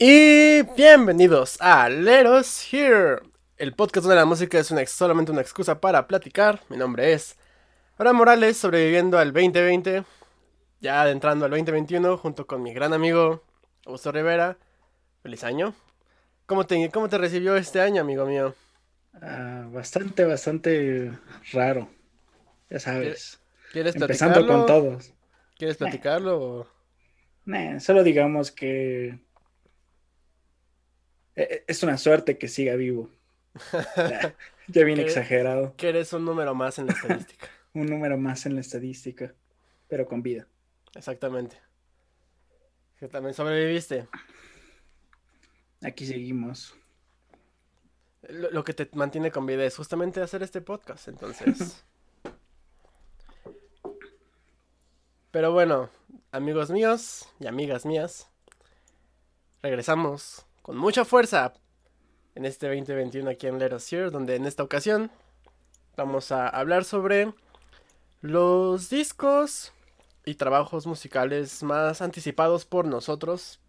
Y bienvenidos a Leros Here, el podcast donde la música es una, solamente una excusa para platicar. Mi nombre es Abraham Morales, sobreviviendo al 2020, ya adentrando al 2021, junto con mi gran amigo Augusto Rivera. Feliz año. ¿Cómo te, cómo te recibió este año, amigo mío? Ah, bastante, bastante raro. Ya sabes. ¿Quieres Empezando con todos. ¿Quieres platicarlo? Nah, solo digamos que es una suerte que siga vivo. ya, bien exagerado. Que eres un número más en la estadística. un número más en la estadística, pero con vida. Exactamente. Que también sobreviviste. Aquí seguimos. Lo, que te mantiene con vida es justamente hacer este podcast, entonces. Pero bueno, amigos míos y amigas mías, regresamos con mucha fuerza en este 2021 aquí en Let Us Hear, donde en esta ocasión vamos a hablar sobre los discos y trabajos musicales más anticipados por nosotros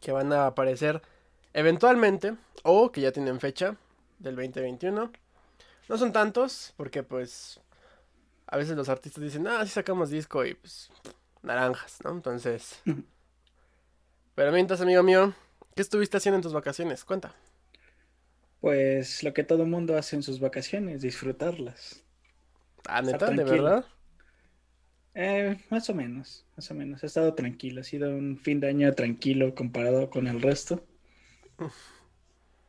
que van a aparecer eventualmente o que ya tienen fecha del 2021. No son tantos porque pues a veces los artistas dicen, ah, sí sacamos disco y pues naranjas, ¿no? Entonces... Pero mientras, amigo mío, ¿qué estuviste haciendo en tus vacaciones? Cuenta. Pues lo que todo mundo hace en sus vacaciones, disfrutarlas. Ah, neta, de verdad. Eh, más o menos, más o menos. He estado tranquilo, ha sido un fin de año tranquilo comparado con el resto.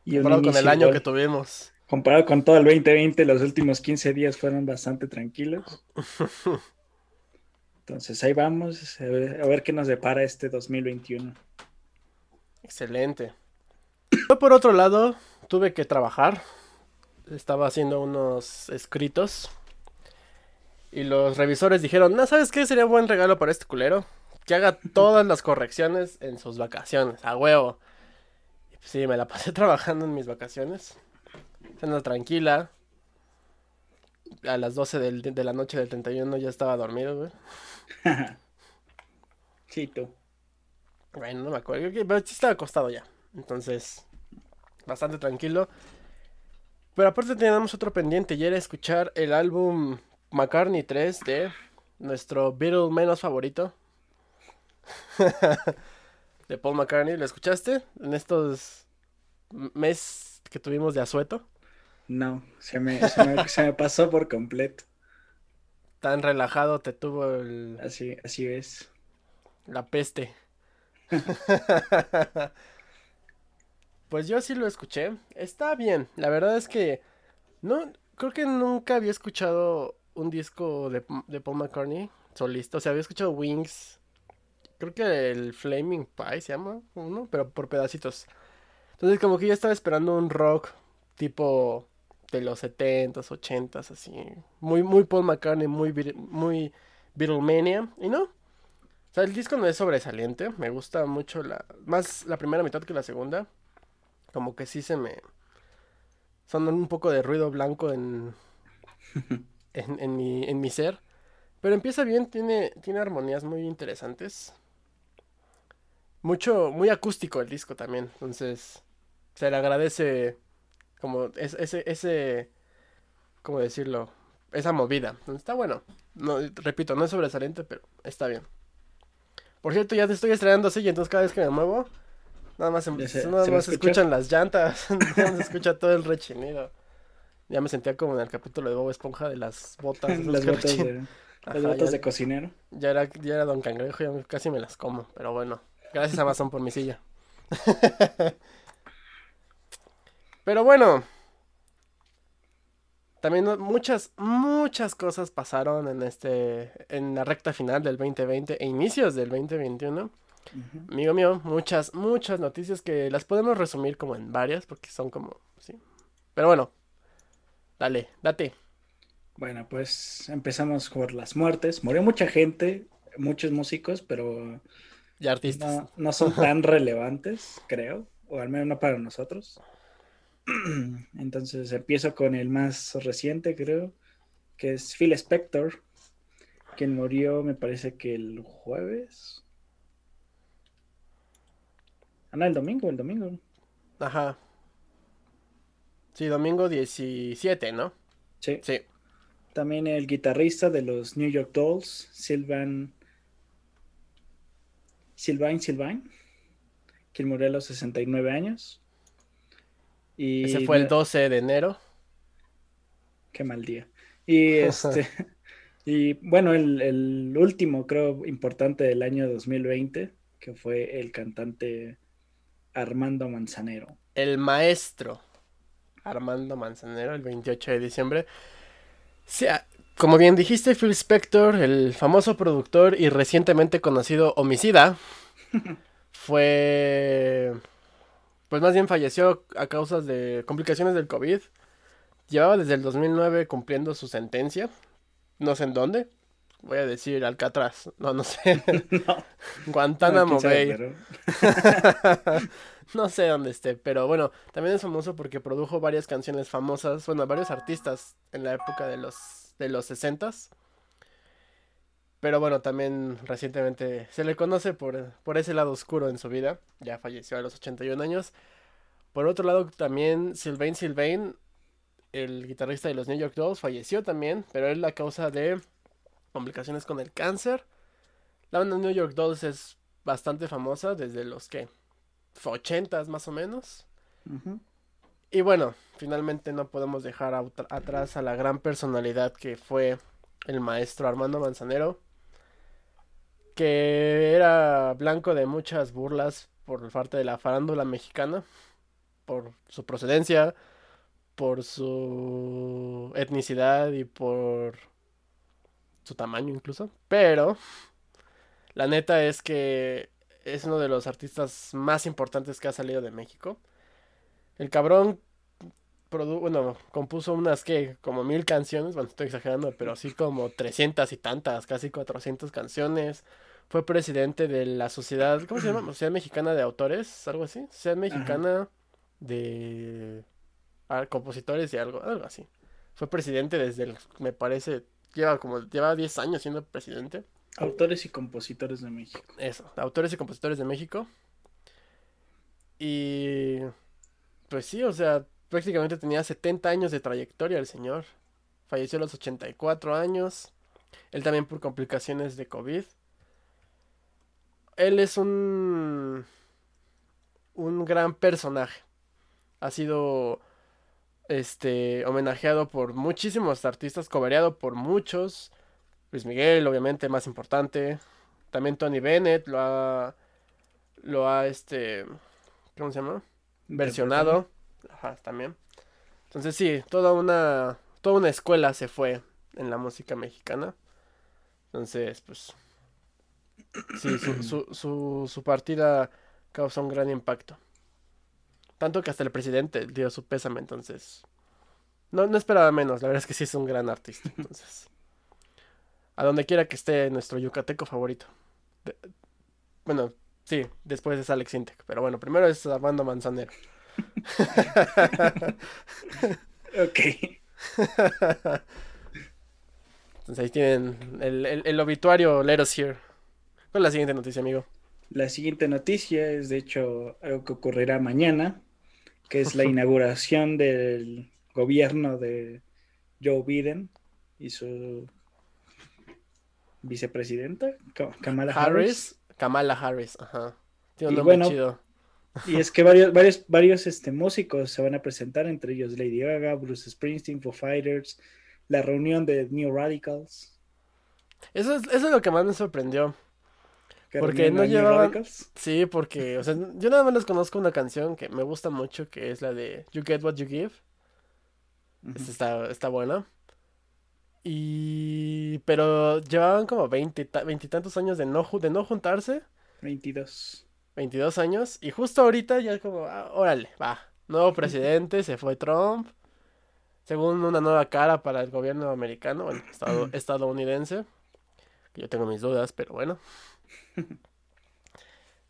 Y comparado con el año que tuvimos. Comparado con todo el 2020, los últimos 15 días fueron bastante tranquilos. Entonces ahí vamos, a ver, a ver qué nos depara este 2021. Excelente. Yo por otro lado tuve que trabajar. Estaba haciendo unos escritos y los revisores dijeron, no, ¿sabes qué? Sería buen regalo para este culero. Que haga todas las correcciones en sus vacaciones, a huevo. Y pues sí, me la pasé trabajando en mis vacaciones. Siendo tranquila. A las 12 de la noche del 31 ya estaba dormido, güey. tú. Bueno, no me acuerdo. Pero sí estaba acostado ya. Entonces, bastante tranquilo. Pero aparte teníamos otro pendiente y era escuchar el álbum McCartney 3 de nuestro Beatle menos favorito. de Paul McCartney. ¿Lo escuchaste en estos meses que tuvimos de asueto? No, se me, se me, pasó por completo. Tan relajado te tuvo el... Así, así es. La peste. Pues yo sí lo escuché. Está bien. La verdad es que no creo que nunca había escuchado un disco de, Paul McCartney solista. O sea, había escuchado Wings. Creo que el Flaming Pie se llama uno, pero por pedacitos. Entonces, como que yo estaba esperando un rock tipo de los 70s, 80s, así. Muy, muy Paul McCartney, muy, muy Beatlemania. Y no. O sea, el disco no es sobresaliente. Me gusta mucho la. Más la primera mitad que la segunda. Como que sí se me. Son un poco de ruido blanco en. en, mi, en mi ser. Pero empieza bien, tiene, tiene armonías muy interesantes. Mucho, muy acústico el disco también. Entonces, se le agradece como ese, ese, ¿cómo decirlo? Esa movida. Está bueno. No, repito, no es sobresaliente, pero está bien. Por cierto, ya te estoy estrenando así y entonces cada vez que me muevo, nada más, em, se, nada más escuchan las llantas, nada más se escucha todo el rechinido. Ya me sentía como en el capítulo de Bob Esponja de las botas. las botas, de, las botas de cocinero. Ya era, ya era Don Cangrejo, ya casi me las como. Pero bueno, gracias Amazon por mi silla. pero bueno. También muchas, muchas cosas pasaron en este, en la recta final del 2020 e inicios del 2021. Amigo mío, muchas, muchas noticias que las podemos resumir como en varias, porque son como, sí. Pero bueno, Dale, date. Bueno, pues empezamos por las muertes. Murió mucha gente, muchos músicos, pero y artistas. No, son tan relevantes, creo, o al menos no para nosotros. Entonces empiezo con el más reciente, creo, que es Phil Spector, quien murió, me parece que el jueves. Ah, no, el domingo, el domingo. Ajá. Sí, domingo 17, ¿no? Sí. Sí. También el guitarrista de los New York Dolls, Sylvan. Sylvain Sylvain, quien murió a los 69 años. Y Ese fue el 12 de enero. Qué mal día. Y este. y bueno, el, el último, creo, importante del año 2020, que fue el cantante Armando Manzanero. El maestro Armando Manzanero, el 28 de diciembre. Sí, ah, como bien dijiste, Phil Spector, el famoso productor y recientemente conocido homicida, fue... Pues más bien falleció a causa de complicaciones del COVID. Llevaba desde el 2009 cumpliendo su sentencia. No sé en dónde. Voy a decir Alcatraz. No, no sé. no, Guantánamo sabe, Bay. pero- No sé dónde esté, pero bueno, también es famoso porque produjo varias canciones famosas, bueno, varios artistas en la época de los de los 60s. Pero bueno, también recientemente se le conoce por, por ese lado oscuro en su vida. Ya falleció a los 81 años. Por otro lado, también Sylvain Sylvain, el guitarrista de los New York Dolls, falleció también, pero es la causa de complicaciones con el cáncer. La banda New York Dolls es bastante famosa desde los que 80s más o menos. Y bueno, finalmente no podemos dejar a- atrás a la gran personalidad que fue el maestro Armando Manzanero, que era blanco de muchas burlas por parte de la farándula mexicana, por su procedencia, por su etnicidad y por su tamaño incluso. Pero la neta es que es uno de los artistas más importantes que ha salido de México. El cabrón produ- bueno, compuso unas que como mil canciones, bueno, estoy exagerando, pero así como 300 y tantas, casi 400 canciones. Fue presidente de la sociedad, ¿cómo se llama? Sociedad Mexicana de Autores, algo así. Sociedad Mexicana de ah, Compositores y algo, algo así. Fue presidente desde el, me parece, lleva como, lleva 10 años siendo presidente. Autores y compositores de México. Eso, autores y compositores de México. Y pues sí, o sea, prácticamente tenía 70 años de trayectoria el señor. Falleció a los 84 años. Él también por complicaciones de COVID. Él es un un gran personaje. Ha sido este homenajeado por muchísimos artistas, cobereado por muchos. Luis Miguel, obviamente, más importante. También Tony Bennett lo ha. Lo ha este. ¿Cómo se llama? Versionado. Ajá, también. Entonces sí, toda una. Toda una escuela se fue en la música mexicana. Entonces, pues. Sí, su, su, su, su partida causó un gran impacto. Tanto que hasta el presidente dio su pésame, entonces. No, no esperaba menos, la verdad es que sí es un gran artista. Entonces. A donde quiera que esté nuestro yucateco favorito. De- bueno, sí, después es Alex Intec. Pero bueno, primero es Armando Manzanero. Ok. Entonces ahí tienen el, el, el obituario Let Us Hear. ¿Cuál es la siguiente noticia, amigo? La siguiente noticia es, de hecho, algo que ocurrirá mañana, que es la inauguración del gobierno de Joe Biden y su vicepresidenta, Ka- Kamala Harris. Harris. Kamala Harris, ajá. Tiene un Y nombre bueno, chido. Y es que varios, varios, varios este, músicos se van a presentar, entre ellos Lady Gaga, Bruce Springsteen, Foo Fighters, la reunión de New Radicals. Eso es, eso es lo que más me sorprendió. ¿Qué Porque no llevaban- Radicals? Sí, porque, o sea, yo nada más les conozco una canción que me gusta mucho, que es la de You Get What You Give. Está, está buena. Y... Pero llevaban como veintitantos años de no, de no juntarse. 22. 22 años. Y justo ahorita ya es como, ah, órale, va. Nuevo presidente, se fue Trump. Según una nueva cara para el gobierno americano, bueno, estado- estadounidense. Yo tengo mis dudas, pero bueno.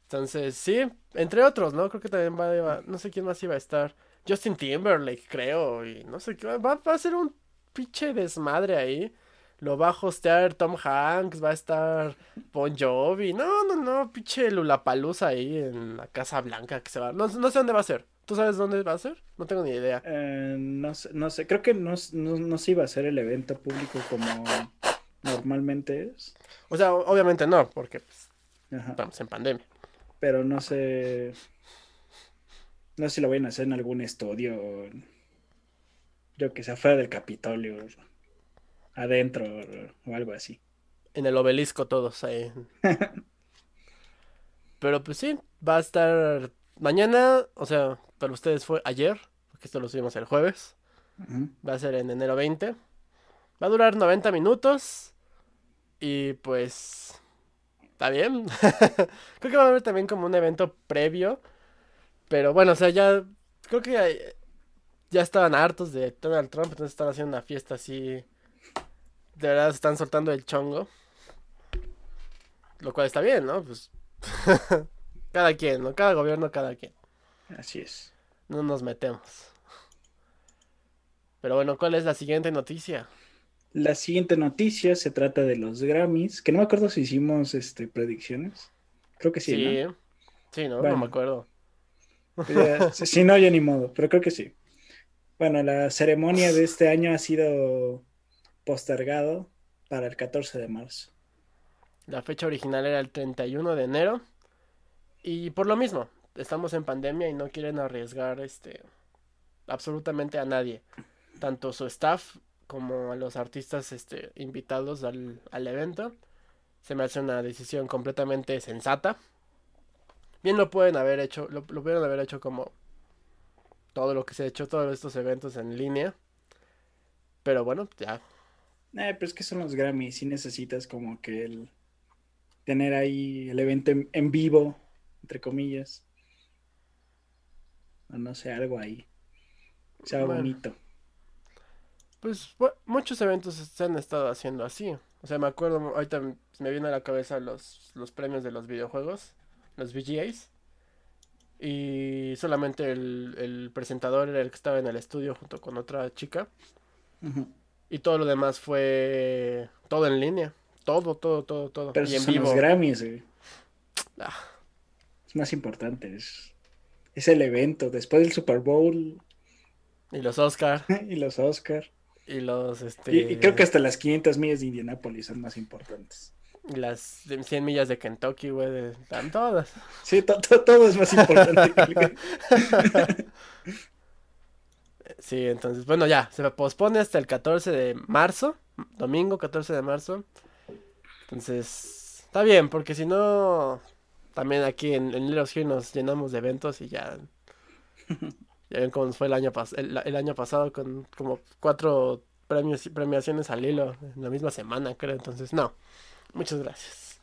Entonces, sí, entre otros, ¿no? Creo que también va, va- no sé quién más iba a estar. Justin Timberlake, creo, y no sé qué, va, va a ser un pinche desmadre ahí. lo va a hostear Tom Hanks, va a estar Bon Jovi. No, no, no, pinche Lulapalooza ahí en la Casa Blanca que se va. No, no sé dónde va a ser. ¿Tú sabes dónde va a ser? No tengo ni idea. Eh, no, sé, no sé, creo que no, no, no se iba a hacer el evento público como normalmente es. O sea, obviamente no, porque pues, estamos en pandemia. Pero no sé. No sé si lo vayan a hacer en algún estudio. Yo que sea fuera del Capitolio. Adentro o algo así. En el obelisco todos ahí. Pero pues sí, va a estar mañana, o sea, para ustedes fue ayer, porque esto lo subimos el jueves. Va a ser en enero 20. Va a durar 90 minutos. Y pues... Está bien. creo que va a haber también como un evento previo. Pero bueno, o sea, ya... Creo que ya, estaban hartos de Donald Trump. Entonces están haciendo una fiesta así... De verdad están soltando el chongo. Lo cual está bien, ¿no? Pues... cada quien, ¿no? Cada gobierno, cada quien. Así es. No nos metemos. Pero bueno, ¿cuál es la siguiente noticia? La siguiente noticia se trata de los Grammys, que no me acuerdo si hicimos este predicciones. Creo que sí. Sí, ¿no? sí, no, no me acuerdo. si no, ya ni modo, pero creo que sí. Bueno, la ceremonia de este año ha sido postergado para el 14 de marzo. La fecha original era el 31 de enero. Y por lo mismo, estamos en pandemia y no quieren arriesgar este absolutamente a nadie, tanto su staff como a los artistas este, invitados al, evento. Se me hace una decisión completamente sensata. Bien lo pueden haber hecho, lo, lo pueden haber hecho como todo lo que se ha hecho, todos estos eventos en línea. Pero bueno, ya. Eh, pero es que son los Grammys, y necesitas como que el tener ahí el evento en vivo, entre comillas no sé, algo ahí. Sea bonito. Pues muchos eventos se han estado haciendo así. O sea, me acuerdo, ahorita me viene a la cabeza los, los premios de los videojuegos, los VGAs. Y solamente el, presentador era el que estaba en el estudio junto con otra chica. Y todo lo demás fue todo en línea. Todo, todo, todo, todo. Pero y en vivo. los Grammys, ah. Es más importante. Es es el evento, después del Super Bowl. Y los Oscar. y los Oscar. Y los, este... Y, creo que hasta las 500 millas de Indianápolis son más importantes. Y las 100 millas de Kentucky, güey, están todas. Sí, todo es más importante. sí, entonces, bueno, ya, se pospone hasta el 14 de marzo, domingo 14 de marzo. Entonces, está bien, porque si no, también aquí en, en Little nos llenamos de eventos y ya. Ya ven cómo fue el año, el, año pasado con como cuatro premios premiaciones al hilo en la misma semana, creo. Entonces, no. Muchas gracias.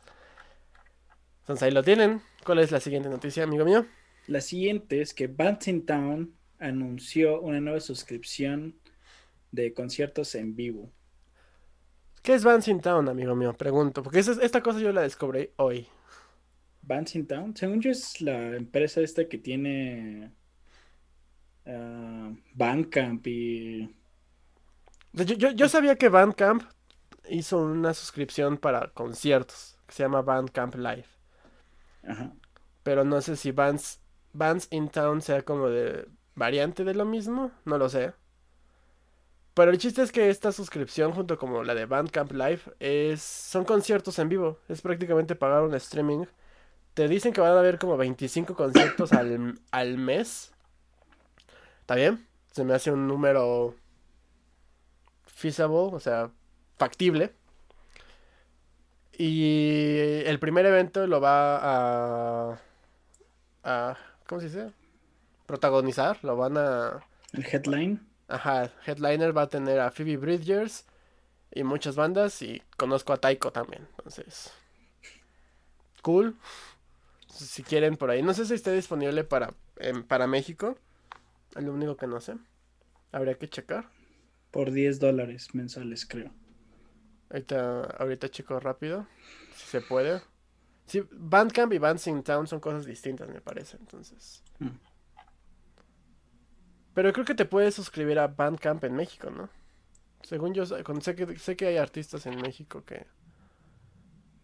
Entonces ahí lo tienen. ¿Cuál es la siguiente noticia, amigo mío? La siguiente es que Bouncing Town anunció una nueva suscripción de conciertos en vivo. ¿Qué es Bouncing Town, amigo mío? Pregunto. Porque esta cosa yo la descubrí hoy. Town, según yo es la empresa esta que tiene uh, Bandcamp y... Yo, yo, sabía que Bandcamp hizo una suscripción para conciertos que se llama Bandcamp Live. Ajá. Pero no sé si Bands, Bands in Town sea como de variante de lo mismo, no lo sé. Pero el chiste es que esta suscripción, junto como la de Bandcamp Live, es, son conciertos en vivo. Es prácticamente pagar un streaming te dicen que van a haber como 25 conciertos al, mes. ¿Está bien? Se me hace un número feasible, o sea, factible. Y el primer evento lo va a, a ¿cómo se dice? Protagonizar, lo van a... El headline. Ajá, headliner va a tener a Phoebe Bridgers y muchas bandas y conozco a Taiko también, entonces... Cool si quieren por ahí. No sé si esté disponible para, para México. Es lo único que no sé. Habría que checar. Por 10 dólares mensuales, creo. Ahorita, ahorita checo rápido. Si se puede. Sí, Bandcamp y Dancing Town son cosas distintas, me parece. Entonces. Mm. Pero creo que te puedes suscribir a Bandcamp en México, ¿no? Según yo, sé que, sé que hay artistas en México que,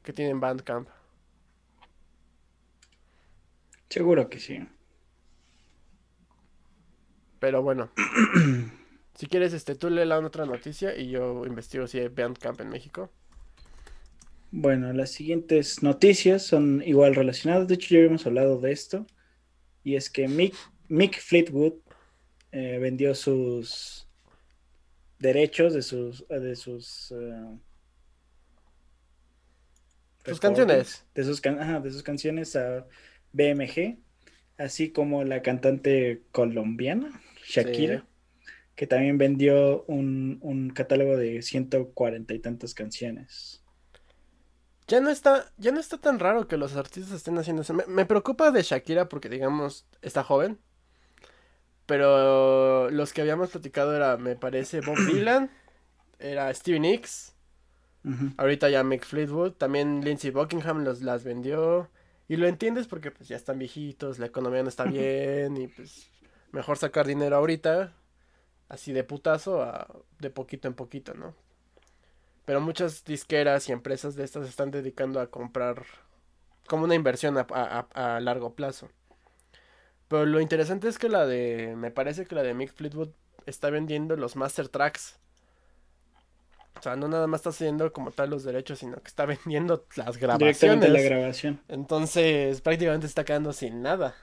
que tienen Bandcamp. Seguro que sí. Pero bueno. si quieres, este, tú lee la otra noticia y yo investigo si hay Bandcamp en México. Bueno, las siguientes noticias son igual relacionadas. De hecho, ya habíamos hablado de esto. Y es que Mick, Mick Fleetwood eh, vendió sus derechos de sus de sus uh, sus canciones de sus, de sus canciones a BMG así como la cantante colombiana Shakira que también vendió un, un catálogo de 140 y tantas canciones. Ya no está ya no está tan raro que los artistas estén haciendo eso. Me, me preocupa de Shakira porque digamos está joven pero los que habíamos platicado era, me parece, Bob Dylan, era Stevie Nicks, ahorita ya Mick Fleetwood, también Lindsey Buckingham los, las vendió. Y lo entiendes porque pues ya están viejitos, la economía no está bien y pues mejor sacar dinero ahorita, así de putazo, a, de poquito en poquito, ¿no? Pero muchas disqueras y empresas de estas se están dedicando a comprar como una inversión a largo plazo. Pero lo interesante es que la de. Me parece que la de Mick Fleetwood está vendiendo los master tracks. O sea, no nada más está haciendo como tal los derechos, sino que está vendiendo las grabaciones. Directamente la grabación. Entonces, prácticamente está quedando sin nada.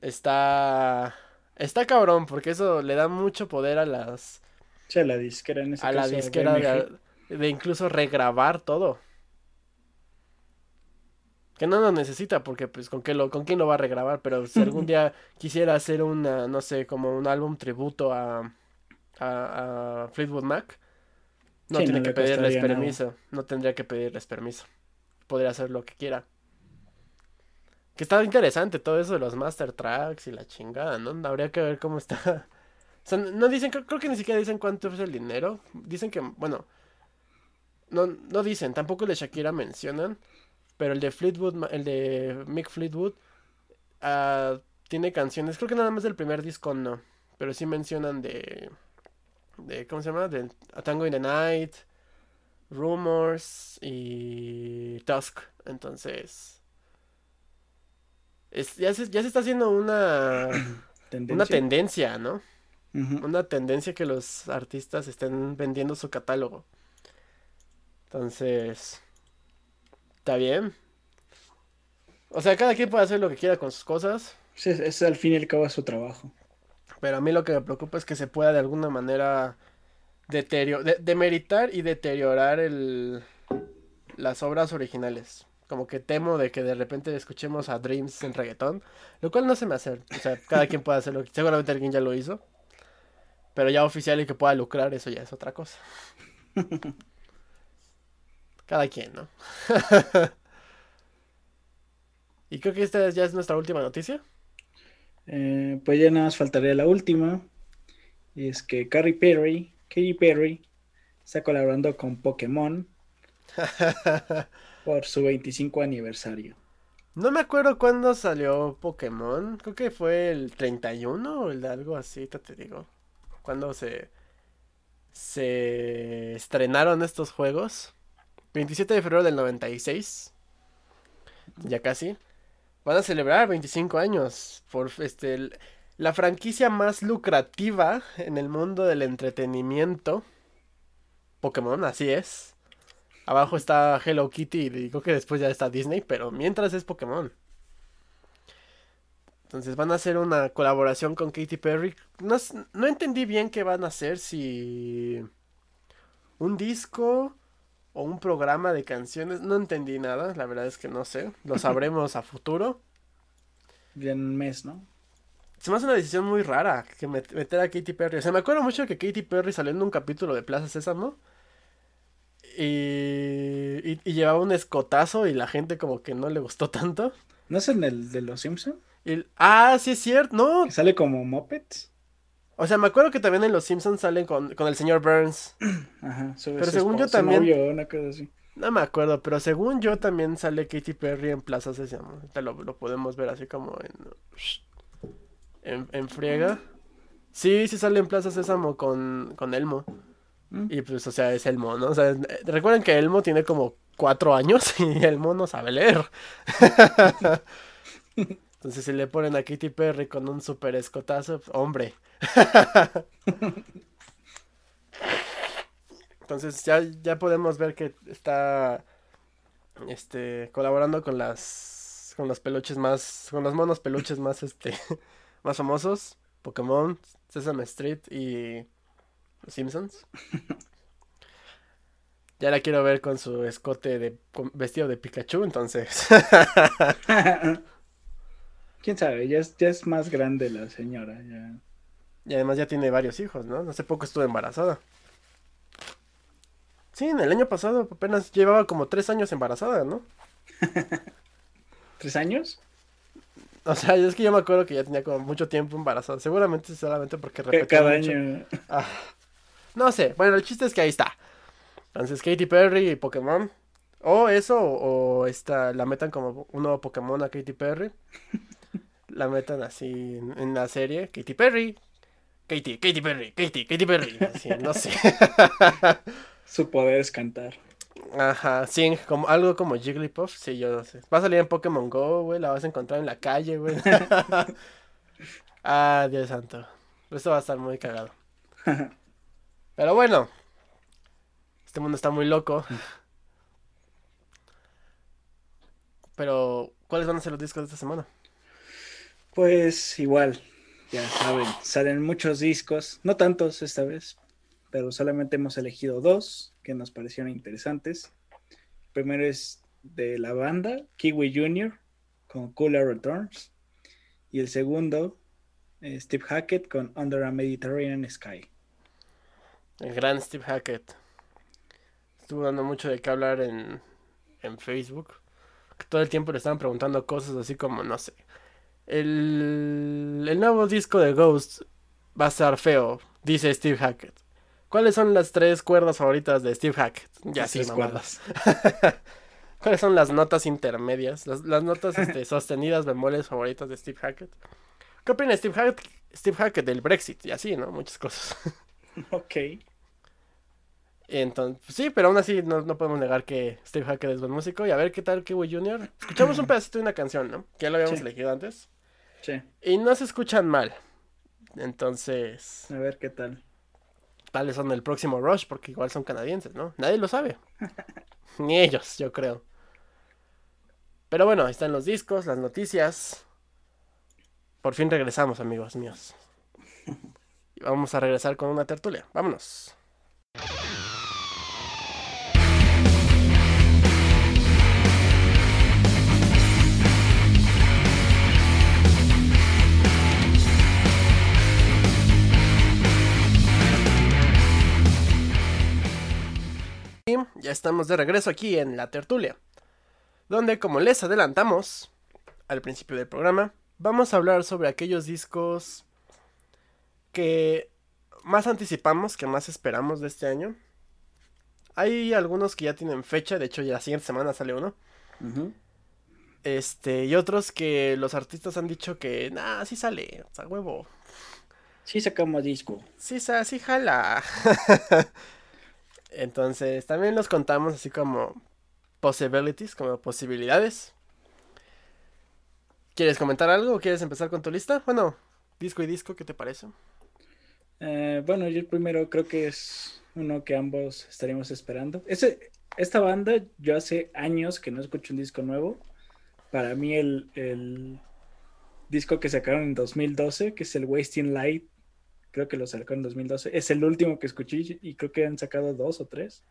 Está. Está cabrón, porque eso le da mucho poder a las. Sí, a la disquera en ese A la disquera de incluso regrabar todo. Que no lo necesita porque pues con qué lo, con quién lo va a regrabar, pero si algún día quisiera hacer una, no sé, como un álbum tributo a, a, Fleetwood Mac, no tiene que pedirles permiso, no tendría que pedirles permiso. Podría hacer lo que quiera. Que está interesante todo eso de los master tracks y la chingada, ¿no? Habría que ver cómo está. O sea, no dicen, creo, que ni siquiera dicen cuánto es el dinero. Dicen que, bueno, no, no dicen, tampoco de Shakira mencionan. Pero el de Fleetwood, el de Mick Fleetwood, uh, tiene canciones, creo que nada más del primer disco no, pero sí mencionan de, de ¿cómo se llama? De A Tango in the Night, Rumors y Tusk. Entonces, es, ya, se, ya se está haciendo una, ¿Tendencia? una tendencia, ¿no? Una tendencia que los artistas estén vendiendo su catálogo. Entonces, Está bien. O sea, cada quien puede hacer lo que quiera con sus cosas. Sí, es al fin y al cabo su trabajo. Pero a mí lo que me preocupa es que se pueda de alguna manera deteriorar, demeritar y deteriorar el, las obras originales. Como que temo de que de repente escuchemos a Dreams en reggaetón, lo cual no se me hace. O sea, cada quien puede hacerlo. Seguramente alguien ya lo hizo. Pero ya oficial y que pueda lucrar, eso ya es otra cosa. Cada quien, ¿no? y creo que esta ya es nuestra última noticia. Eh, pues ya nada más faltaría la última. Y es que Carrie Perry, Katy Perry, está colaborando con Pokémon por su 25 aniversario. No me acuerdo cuándo salió Pokémon. Creo que fue el 31 o el de algo así, te digo. Cuando se, se estrenaron estos juegos. 27 de febrero del 96. Ya casi. Van a celebrar 25 años por este la franquicia más lucrativa en el mundo del entretenimiento. Pokémon, así es. Abajo está Hello Kitty y digo que después ya está Disney, pero mientras es Pokémon. Entonces van a hacer una colaboración con Katy Perry. No, no entendí bien qué van a hacer, si un disco o un programa de canciones. No entendí nada, la verdad es que no sé. Lo sabremos a futuro. En un mes, ¿no? Se me hace una decisión muy rara que meter a Katy Perry. O sea, me acuerdo mucho que Katy Perry salió en un capítulo de Plaza Sésamo. Y, y, llevaba un escotazo y la gente como que no le gustó tanto. ¿No es en el de los Simpsons? Ah, sí es cierto, no. sale como Muppets. O sea, me acuerdo que también en Los Simpsons salen con, el señor Burns. Ajá, pero según yo también. No me acuerdo, pero según yo también sale Katy Perry en Plaza Sésamo. Lo, lo podemos ver así como en, en, en friega. Sí, sí sale en Plaza Sésamo con, con Elmo. Mm. Y pues, o sea, es Elmo, ¿no? O sea, recuerden que Elmo tiene como cuatro años y Elmo no sabe leer. Entonces, si le ponen a Katy Perry con un super escotazo, pues, hombre. Entonces, ya, ya podemos ver que está este colaborando con las con los peluches más con los monos peluches más este más famosos, Pokémon, Sesame Street y Los Simpsons. Ya la quiero ver con su escote de con vestido de Pikachu, entonces. Quién sabe, ya es, ya es más grande la señora. Ya. Y además ya tiene varios hijos, ¿no? Hace poco estuvo embarazada. Sí, en el año pasado apenas llevaba como tres años embarazada, ¿no? ¿Tres años? O sea, es que yo me acuerdo que ya tenía como mucho tiempo embarazada. Seguramente solamente porque Que repetía Cada mucho. año. Ah, no sé. Bueno, el chiste es que ahí está. Entonces, Katy Perry y Pokémon. O eso, o, o esta, la metan como un nuevo Pokémon a Katy Perry. La metan así en, en la serie. Katy Perry. Katy, Katy Perry, Katy, Katy Perry. Así, no sé. Su poder es cantar. Ajá, sí, como, algo como Jigglypuff, sí, yo no sé. Va a salir en Pokémon Go, güey, la vas a encontrar en la calle, güey. ah, Dios santo. Esto va a estar muy cagado. Pero bueno, este mundo está muy loco. Pero, ¿cuáles van a ser los discos de esta semana? Pues igual, ya saben, salen muchos discos, no tantos esta vez, pero solamente hemos elegido dos que nos parecieron interesantes. El primero es de la banda Kiwi Jr. con Cooler Returns y el segundo eh, Steve Hackett con Under a Mediterranean Sky. El gran Steve Hackett. Estuvo dando mucho de qué hablar en, en Facebook. Todo el tiempo le estaban preguntando cosas así como, no sé. El, el nuevo disco de Ghost va a estar feo, dice Steve Hackett. ¿Cuáles son las tres cuerdas favoritas de Steve Hackett? Ya sí, tres mamadas. ¿Cuáles son las notas intermedias? Las, las notas este, sostenidas bemoles favoritas de Steve Hackett. ¿Qué opina Steve Hackett, Steve Hackett del Brexit? Y así, ¿no? Muchas cosas. Ok. Entonces, pues sí, pero aún así no, no podemos negar que Steve Hackett es buen músico. Y a ver qué tal Kiwi Jr. Escuchamos un pedacito de una canción, ¿no? Que ya lo habíamos Sí. elegido antes. Sí, Y no se escuchan mal. Entonces, a ver qué tal. tales son el próximo Rush, porque igual son canadienses, ¿no? Nadie lo sabe. Ni ellos, yo creo. Pero bueno, ahí están los discos, las noticias. Por fin regresamos, amigos míos. Y vamos a regresar con una tertulia. Vámonos. Y ya estamos de regreso aquí en la tertulia, donde como les adelantamos al principio del programa, vamos a hablar sobre aquellos discos que más anticipamos, que más esperamos de este año. Hay algunos que ya tienen fecha, de hecho ya la siguiente semana sale uno. Este, y otros que los artistas han dicho que, nah, sí sale, o sea, huevo. Sí sacamos disco. Sí, sí jala. Entonces, también los contamos así como possibilities, como posibilidades. ¿Quieres comentar algo o quieres empezar con tu lista? Bueno, disco y disco, ¿qué te parece? Eh, bueno, yo primero creo que es uno que ambos estaríamos esperando. Ese, esta banda, yo hace años que no escucho un disco nuevo. Para mí el, el disco que sacaron en 2012, que es el Wasting Light, creo que lo sacaron en 2012, es el último que escuché y creo que han sacado dos o tres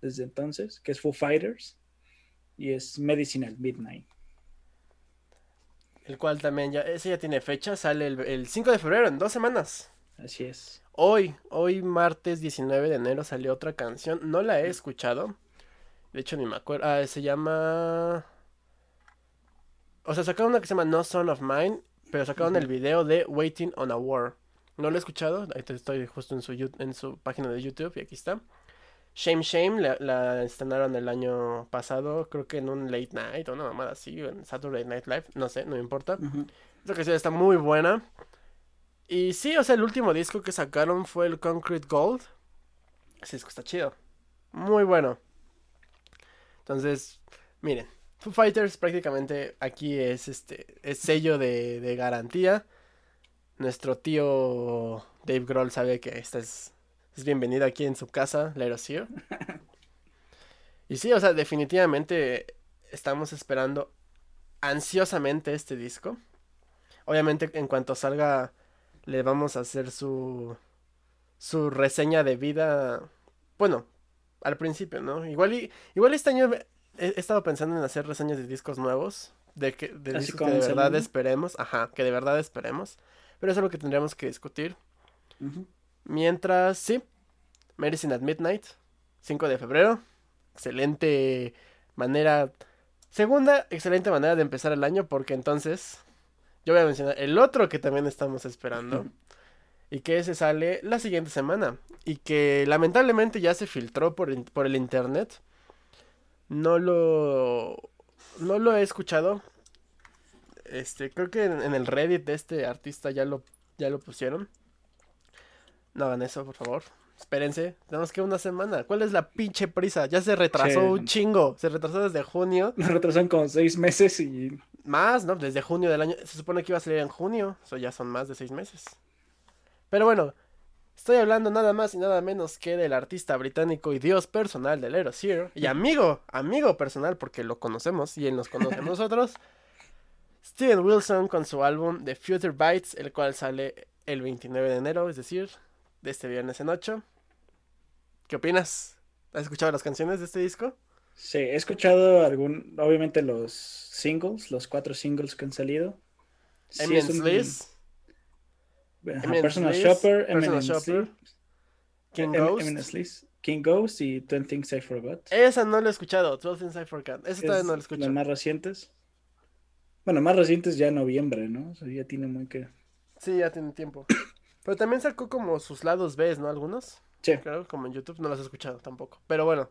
desde entonces, que es Foo Fighters y es Medicinal Midnight. El cual también ya, ese ya tiene fecha, sale el, el 5 de febrero, en dos semanas. Así es. Hoy, hoy martes 19 de enero salió otra canción, no la he escuchado. De hecho ni me acuerdo, ah, se llama... O sea, sacaron una que se llama No Son of Mine, pero sacaron el video de Waiting on a War. No lo he escuchado, estoy justo en su, en su página de YouTube y aquí está. Shame Shame la, la estrenaron el año pasado, creo que en un late night o una mamada así, en Saturday Night Live, no sé, no me importa. Esta canción está muy buena. Y sí, o sea, el último disco que sacaron fue el Concrete Gold. Ese disco está chido. Muy bueno. Entonces, miren, Foo Fighters prácticamente aquí es este es sello de, de garantía. Nuestro tío Dave Grohl sabe que esta es, es bienvenida aquí en su casa, la Here. Y sí, o sea, definitivamente estamos esperando ansiosamente este disco. Obviamente en cuanto salga le vamos a hacer su su reseña de vida, bueno, al principio, ¿no? Igual y, igual este año he, estado pensando en hacer reseñas de discos nuevos, de que de discos que de verdad esperemos, ajá, que de verdad esperemos, pero es lo que tendríamos que discutir. Mientras, sí, Medicine at Midnight, 5 de febrero, excelente manera, segunda excelente manera de empezar el año porque entonces yo voy a mencionar el otro que también estamos esperando. y que ese sale la siguiente semana y que lamentablemente ya se filtró por, por el internet. No lo no lo he escuchado. Este, creo que en, el Reddit de este artista ya lo ya lo pusieron. No hagan eso, por favor. Espérense, tenemos que una semana. ¿Cuál es la pinche prisa? Ya se retrasó un chingo. Se retrasó desde junio. Nos retrasan como seis meses y. Más, ¿no? Desde junio del año. Se supone que iba a salir en junio. Eso ya son más de seis meses. Pero bueno, estoy hablando nada más y nada menos que del artista británico y dios personal del Aerosir. Y amigo, amigo personal, porque lo conocemos y él nos conoce a nosotros. Steven Wilson con su álbum The Future Bites, el cual sale el 29 de enero, es decir, de este viernes en 8. ¿Qué opinas? ¿Has escuchado las canciones de este disco? Sí, he escuchado algún, obviamente los singles, los cuatro singles que han salido. Sí, un... Personal Shopper, Personal Shopper, King Ghost. King Ghost y 12 Things I Forgot. Esa no la he escuchado, 12 Things I Forgot. Esa todavía no la he escuchado. Las más recientes. Bueno, más recientes ya noviembre, ¿no? O sea, ya tiene muy que. Sí, ya tiene tiempo. Pero también sacó como sus lados B, ¿no? Algunos. Sí. Claro, como en YouTube no los he escuchado tampoco. Pero bueno.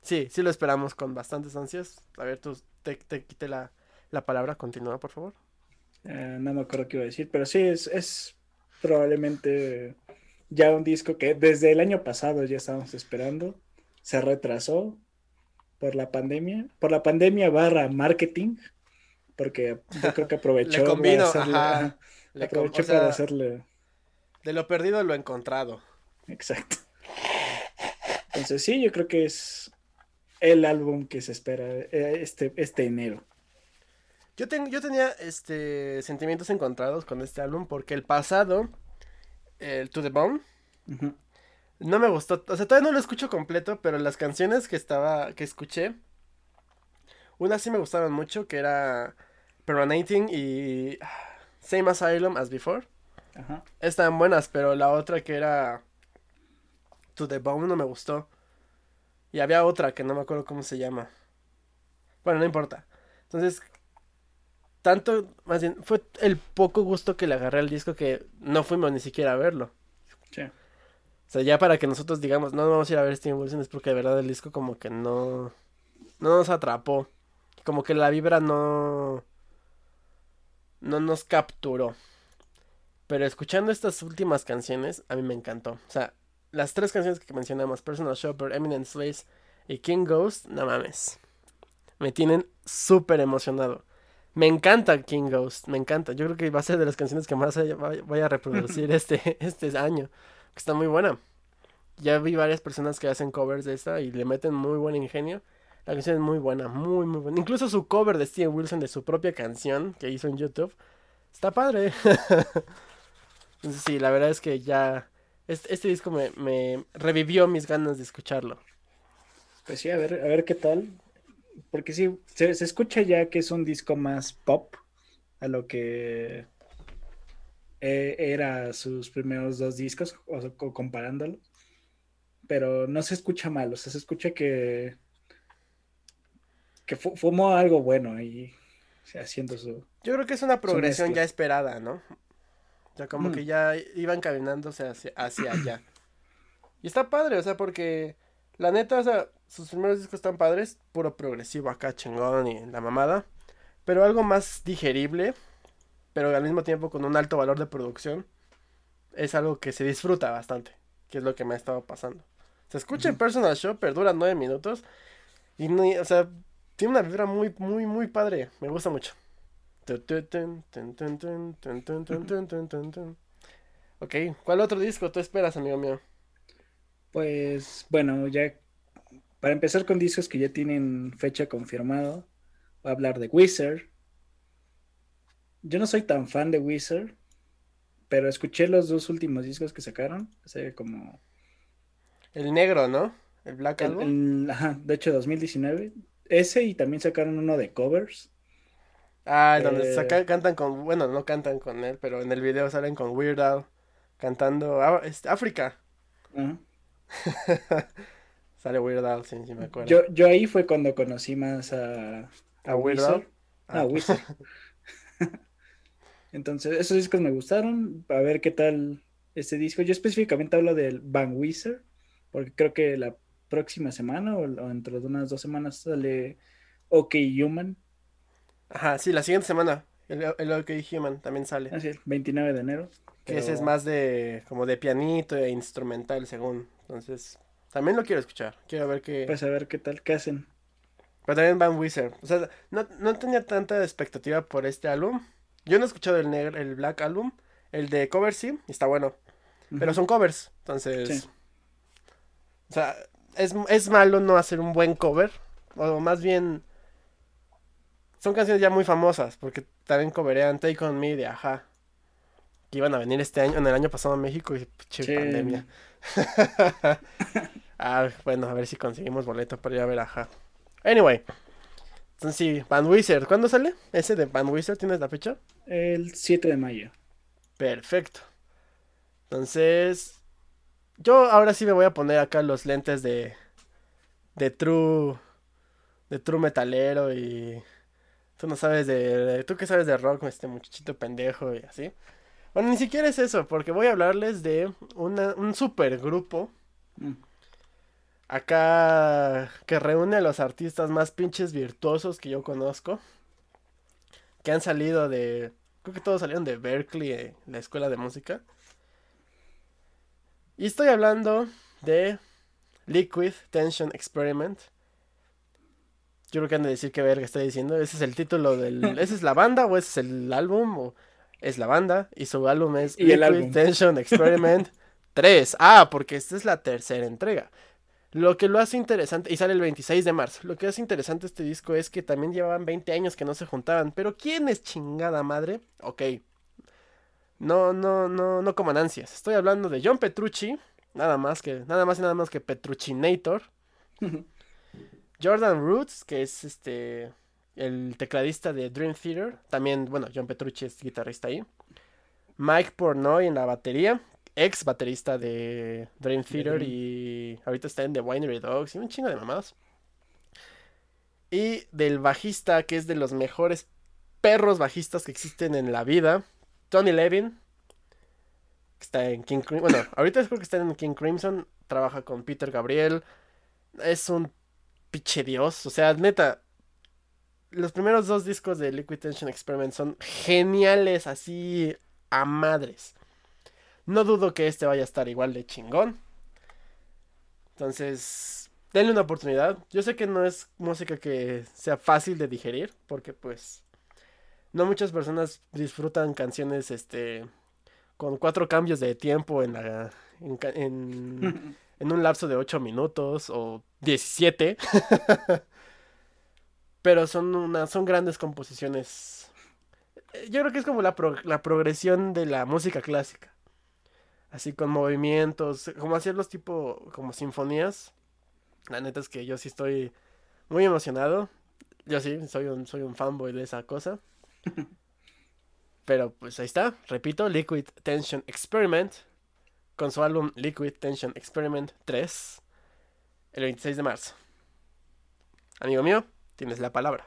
Sí, sí lo esperamos con bastantes ansias. A ver, tú te, te quite la, la palabra. Continúa, por favor. Eh, no me acuerdo qué iba a decir, pero sí, es, es probablemente ya un disco que desde el año pasado ya estábamos esperando. Se retrasó por la pandemia, por la pandemia barra marketing, porque yo creo que aprovechó Le hacerle, Le aprovechó para hacerle de lo perdido lo encontrado. Exacto. Entonces sí, yo creo que es el álbum que se espera eh, este, este enero. Yo, yo tenía este, sentimientos encontrados con este álbum porque el pasado, el To The Bone, no me gustó. O sea, todavía no lo escucho completo, pero las canciones que estaba, que escuché, una sí me gustaron mucho, que era Permanating y Same Asylum as Before. Ajá. Estaban buenas, pero la otra que era To The Bone no me gustó. Y había otra que no me acuerdo cómo se llama. Bueno, no importa. Entonces, tanto, más bien, fue el poco gusto que le agarré al disco que no fuimos ni siquiera a verlo. Sí. O sea, ya para que nosotros digamos, no vamos a ir a ver Steven Wilson es porque de verdad el disco como que no, no nos atrapó. Como que la vibra no, no nos capturó. Pero escuchando estas últimas canciones, a mí me encantó. O sea, las tres canciones que mencionamos, Personal Shopper, Eminent Slaves y King Ghost, no mames. Me tienen súper emocionado. Me encanta King Ghost, me encanta. Yo creo que va a ser de las canciones que más voy a reproducir este, este año. Que está muy buena. Ya vi varias personas que hacen covers de esta y le meten muy buen ingenio. La canción es muy buena, muy, muy buena. Incluso su cover de Steven Wilson de su propia canción que hizo en YouTube. Está padre. Entonces sí, la verdad es que ya... Este, disco me, revivió mis ganas de escucharlo. Pues sí, a ver, a ver qué tal porque sí, se, escucha ya que es un disco más pop a lo que eh, era sus primeros dos discos, o, comparándolos. Pero no se escucha mal, o sea, se escucha que, que fumó algo bueno y haciendo su. Yo creo que es una progresión ya esperada, ¿no? O sea, como que ya iban caminándose hacia, hacia allá. Y está padre, o sea, porque la neta, o sea, sus primeros discos están padres, puro progresivo acá, chingón y la mamada. Pero algo más digerible, pero al mismo tiempo con un alto valor de producción. es algo que se disfruta bastante, que es lo que me ha estado pasando. Se escucha en Personal Shopper, dura nueve minutos y no, o sea, tiene una vibra muy, muy, muy padre. Me gusta mucho. Ok, ¿cuál otro disco tú esperas, amigo mío? Pues bueno, ya para empezar con discos que ya tienen fecha confirmado, voy a hablar de Wizard. Yo no soy tan fan de Wizard, pero escuché los dos últimos discos que sacaron, hace como... El negro, ¿no? El Black Album. ajá, de hecho 2019. Ese y también sacaron uno de covers. Ah, donde eh, cantan con, bueno, no cantan con él, pero en el video salen con Weird Al cantando este, África. Sale Weird Al, sí, sí me acuerdo. Yo, yo ahí fue cuando conocí más a, a, Weird Al. Ah, Wizard. Entonces, esos discos me gustaron. A ver qué tal este disco. Yo específicamente hablo del Van Wizard, porque creo que la próxima semana o, dentro de unas dos semanas sale OK Human. Ajá, sí, la siguiente semana. El, el OK Human también sale. Así es, 29 de enero. Que ese es más de como de pianito e instrumental, según. Entonces, también lo quiero escuchar. Quiero ver qué. Pues a ver qué tal, qué hacen. Pero también Van Wizard. O sea, no, tenía tanta expectativa por este álbum. Yo no he escuchado el, negro, el Black Album. El de covers sí, está bueno. Pero son covers. Entonces. O sea, es, es malo no hacer un buen cover. O más bien. Son canciones ya muy famosas. Porque también coverean Take On Me de Aja que iban a venir este año, en el año pasado a México y che, pandemia. ah, bueno, a ver si conseguimos boleto para ir a ver ajá. Anyway. Entonces sí, Van Wizard. ¿Cuándo sale? ¿Ese de Van Wizard tienes la fecha? El 7 de mayo. Perfecto. Entonces, yo ahora sí me voy a poner acá los lentes de de true de true metalero y tú no sabes de, tú qué sabes de rock, este muchachito pendejo y así. Bueno, ni siquiera es eso, porque voy a hablarles de un super grupo. Mm. Acá que reúne a los artistas más pinches virtuosos que yo conozco. Que han salido de. Creo que todos salieron de Berkeley, eh, la escuela de música. Y estoy hablando de Liquid Tension Experiment. Yo creo que han de decir qué verga estoy diciendo. Ese es el título del. ¿Esa es la banda o ese es el álbum? O es la banda y su álbum es Liquid Tension Experiment 3. Ah, porque esta es la tercera entrega. Lo que lo hace interesante, y sale el 26 de marzo, lo que hace interesante este disco es que también llevaban 20 años que no se juntaban, pero ¿quién es chingada madre? Ok. No, no, no, no como ansias. Estoy hablando de John Petrucci, nada más que, nada más y nada más que Petruchinator. Jordan Roots, que es este el tecladista de Dream Theater, también, bueno, John Petrucci es guitarrista ahí. Mike Pornoy en la batería, ex baterista de Dream Theater y ahorita está en The Winery Dogs y un chingo de mamadas. Y del bajista, que es de los mejores perros bajistas que existen en la vida, Tony Levin, que está en King Crimson, bueno, ahorita creo que está en King Crimson, trabaja con Peter Gabriel, es un pinche dios, o sea, neta, los primeros dos discos de Liquid Tension Experiment son geniales, así a madres. No dudo que este vaya a estar igual de chingón. Entonces, denle una oportunidad. Yo sé que no es música que sea fácil de digerir, porque pues no muchas personas disfrutan canciones este con cuatro cambios de tiempo en la en, en un lapso de 8 minutos o 17. Pero son, una, son grandes composiciones. Yo creo que es como la, la progresión de la música clásica. Así con movimientos, como hacerlos tipo como sinfonías. La neta es que yo sí estoy muy emocionado. Yo sí, soy un, soy un fanboy de esa cosa. Pero pues ahí está, repito, Liquid Tension Experiment con su álbum Liquid Tension Experiment 3 el 26 de marzo. Amigo mío, Tienes la palabra.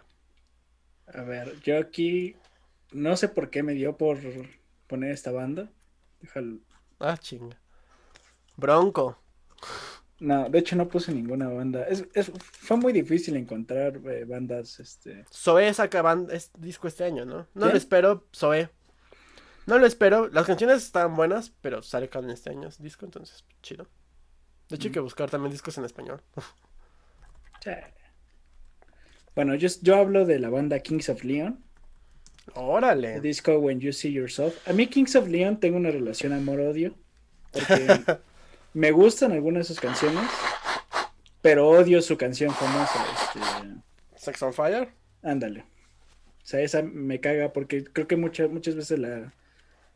A ver, yo aquí no sé por qué me dio por poner esta banda. Déjalo. Ah, chinga. Bronco. No, de hecho no puse ninguna banda. Es, fue muy difícil encontrar eh, bandas. Este... Zoe saca banda, es disco este año, ¿no? No lo espero, Zoe. No lo espero. Las canciones están buenas, pero sale en este año disco, entonces chido. De hecho, hay que buscar también discos en español. Bueno, yo, yo hablo de la banda Kings of Leon. Órale. El disco When You See Yourself. A mí Kings of Leon tengo una relación amor-odio. Porque me gustan algunas de sus canciones, pero odio su canción famosa. Este... Sex on Fire. Ándale. O sea, esa me caga porque creo que muchas, muchas veces la,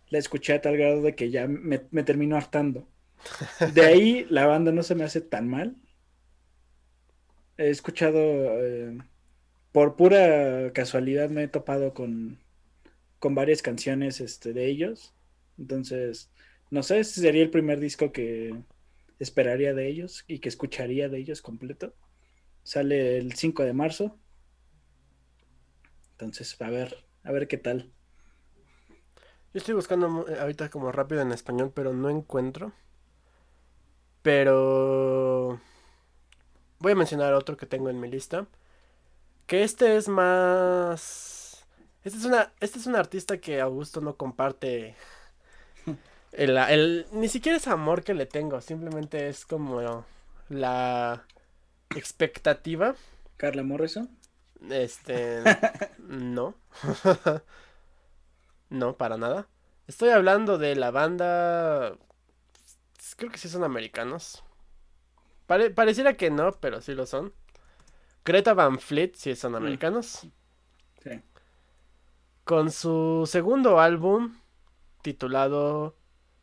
la escuché a tal grado de que ya me, me terminó hartando. De ahí la banda no se me hace tan mal. He escuchado, eh, por pura casualidad me he topado con, con varias canciones este, de ellos. Entonces, no sé si sería el primer disco que esperaría de ellos y que escucharía de ellos completo. Sale el 5 de marzo. Entonces, a ver, a ver qué tal. Yo estoy buscando eh, ahorita como rápido en español, pero no encuentro. Pero voy a mencionar otro que tengo en mi lista. Que este es más. Este es una. Este es un artista que Augusto no comparte. El, el, ni siquiera es amor que le tengo. Simplemente es como la expectativa. Carla Morrison. Este. no. no, para nada. Estoy hablando de la banda. Creo que sí son americanos. pareciera que no, pero sí lo son. Greta Van Fleet sí son mm. americanos. Sí. Con su segundo álbum titulado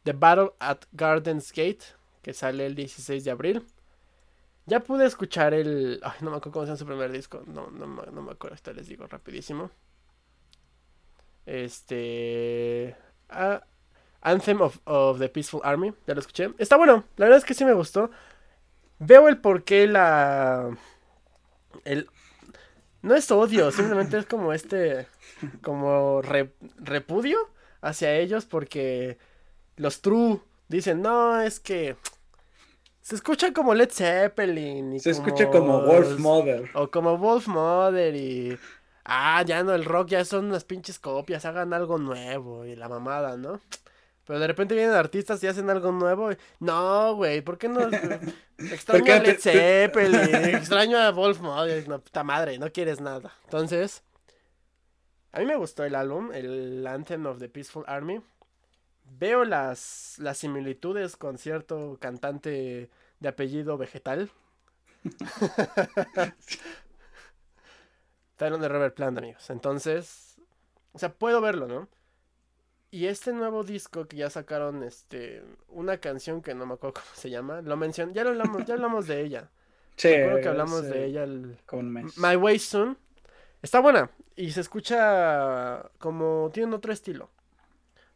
The Battle at Gardens Gate, que sale el 16 de abril. Ya pude escuchar el. Ay, no me acuerdo cómo se llama su primer disco. No, no, no me acuerdo. Esto les digo rapidísimo. Este. Ah, Anthem of, of, the Peaceful Army. Ya lo escuché. Está bueno. La verdad es que sí me gustó. Veo el por qué la. El. No es odio, simplemente es como este. Como repudio hacia ellos porque los True dicen, no, es que se escucha como Led Zeppelin. Y Se escucha como Wolf Mother. O como Wolf Mother y... Ah, ya no, el rock ya son unas pinches copias, hagan algo nuevo y la mamada, ¿no? Pero de repente vienen artistas y hacen algo nuevo. Y... No, güey, ¿por qué no? Extraño a Led Zeppelin, extraño a Wolf Mother, no, puta madre, no quieres nada. Entonces, a mí me gustó el álbum, el Anthem of the Peaceful Army veo las, las similitudes con cierto cantante de apellido vegetal. Talón de Robert Plant, amigos. Entonces, o sea, puedo verlo, ¿no? Y este nuevo disco que ya sacaron, este, una canción que no me acuerdo cómo se llama, lo mencioné, ya lo hablamos, ya hablamos de ella. Sí. Creo que hablamos de ella el... My Way Soon. Está buena y se escucha como tiene otro estilo.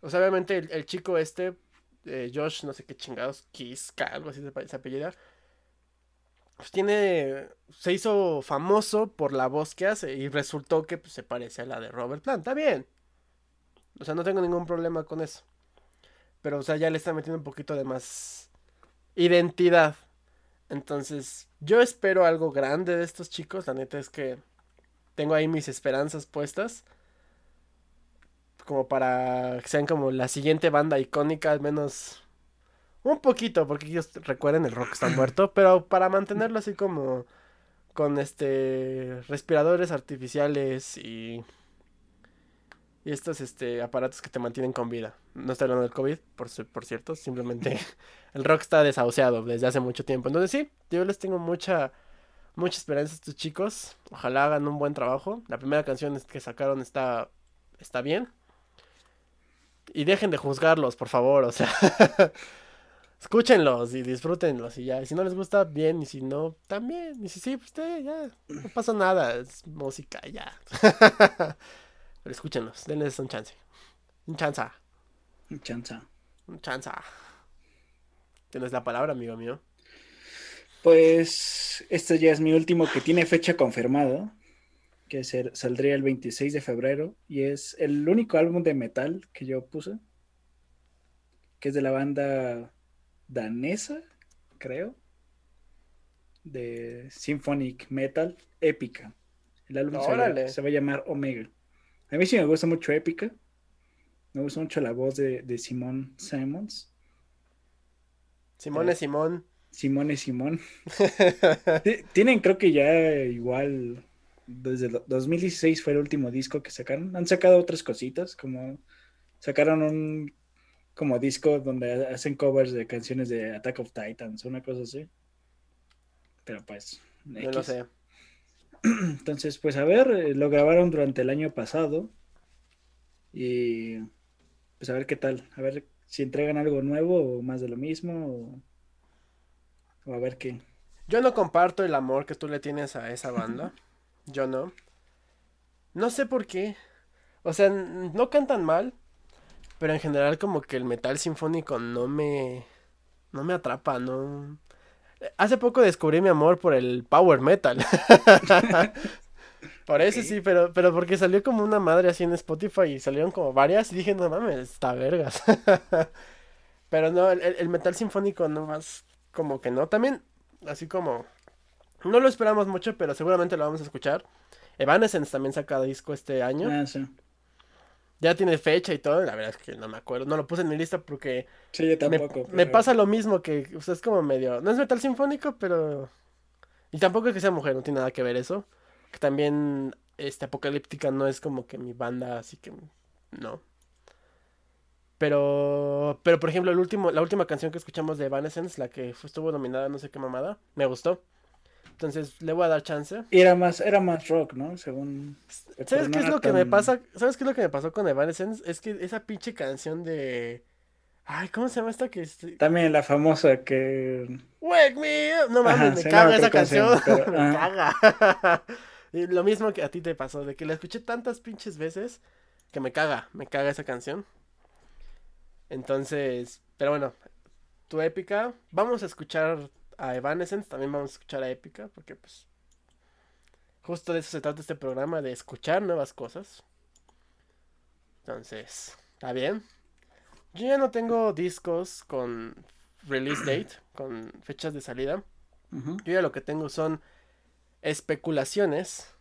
O sea, obviamente el, chico este, eh, Josh, no sé qué chingados, Kiska, algo así se, apellida. Pues tiene. Se hizo famoso por la voz que hace y resultó que pues, se parece a la de Robert Plant. Está bien. O sea, no tengo ningún problema con eso. Pero, o sea, ya le está metiendo un poquito de más identidad. Entonces, yo espero algo grande de estos chicos. La neta es que tengo ahí mis esperanzas puestas como para que sean como la siguiente banda icónica, al menos un poquito, porque ellos recuerden el rock está muerto, pero para mantenerlo así como con este respiradores artificiales y y estos este aparatos que te mantienen con vida. No estoy hablando del COVID, por, por cierto, simplemente el rock está desahuciado desde hace mucho tiempo. Entonces sí, yo les tengo mucha mucha esperanza a estos chicos. Ojalá hagan un buen trabajo. La primera canción que sacaron está está bien. Y dejen de juzgarlos, por favor, o sea. escúchenlos y disfrútenlos y ya. Y si no les gusta, bien. Y si no, también. Y si sí, pues ya. No pasa nada. Es música, ya. Pero escúchenlos, denles un chance. Un chanza. Un chanza. Un chanza. Tienes la palabra, amigo mío. Pues este ya es mi último que tiene fecha confirmada que saldría el 26 de febrero y es el único álbum de metal que yo puse, que es de la banda danesa, creo, de Symphonic Metal, Épica. El álbum se va, a llamar Omega. A mí sí me gusta mucho Épica. Me gusta mucho la voz de, de Simón Simons. Simón es Simón. Es Simón. Tienen, creo que ya igual, desde 2016 fue el último disco que sacaron. Han sacado otras cositas, como sacaron un como disco donde hacen covers de canciones de Attack of Titans, una cosa así. Pero pues. No lo sé. Entonces, pues a ver, eh, lo grabaron durante el año pasado. Y pues a ver qué tal. A ver si entregan algo nuevo o más de lo mismo. O, a ver qué. Yo no comparto el amor que tú le tienes a esa banda. Yo no. No sé por qué. O sea, no cantan mal. Pero en general como que el metal sinfónico no me... No me atrapa, no... Hace poco descubrí mi amor por el power metal. por eso sí, pero, pero porque salió como una madre así en Spotify y salieron como varias y dije, no mames, está vergas. pero no, el, metal sinfónico no más como que no. También, así como, no lo esperamos mucho, pero seguramente lo vamos a escuchar. Evanescence también saca disco este año. Ah, sí. Ya tiene fecha y todo, la verdad es que no me acuerdo, no lo puse en mi lista porque sí, yo tampoco, me, pasa lo mismo que, o sea, es como medio, no es metal sinfónico, pero... Y tampoco es que sea mujer, no tiene nada que ver eso. Que también, este, Apocalíptica no es como que mi banda, así que no. Pero, pero por ejemplo, el último, la última canción que escuchamos de Evanescence, la que estuvo nominada no sé qué mamada, me gustó. Entonces le voy a dar chance. Y era más, era más rock, ¿no? Según. ¿Sabes qué es lo que me pasa? ¿Sabes qué es lo que me pasó con Evanescence? Es que esa pinche canción de. Ay, ¿cómo se llama esta que También la famosa que. Wake me No mames, me caga esa canción. me caga. y lo mismo que a ti te pasó, de que la escuché tantas pinches veces que me caga, me caga esa canción. Entonces, pero bueno, tu épica. Vamos a escuchar a Evanescence, también vamos a escuchar a Épica, porque pues justo de eso se trata este programa, de escuchar nuevas cosas. Entonces, ¿está bien? Yo ya no tengo discos con release date, con fechas de salida. Yo ya lo que tengo son especulaciones.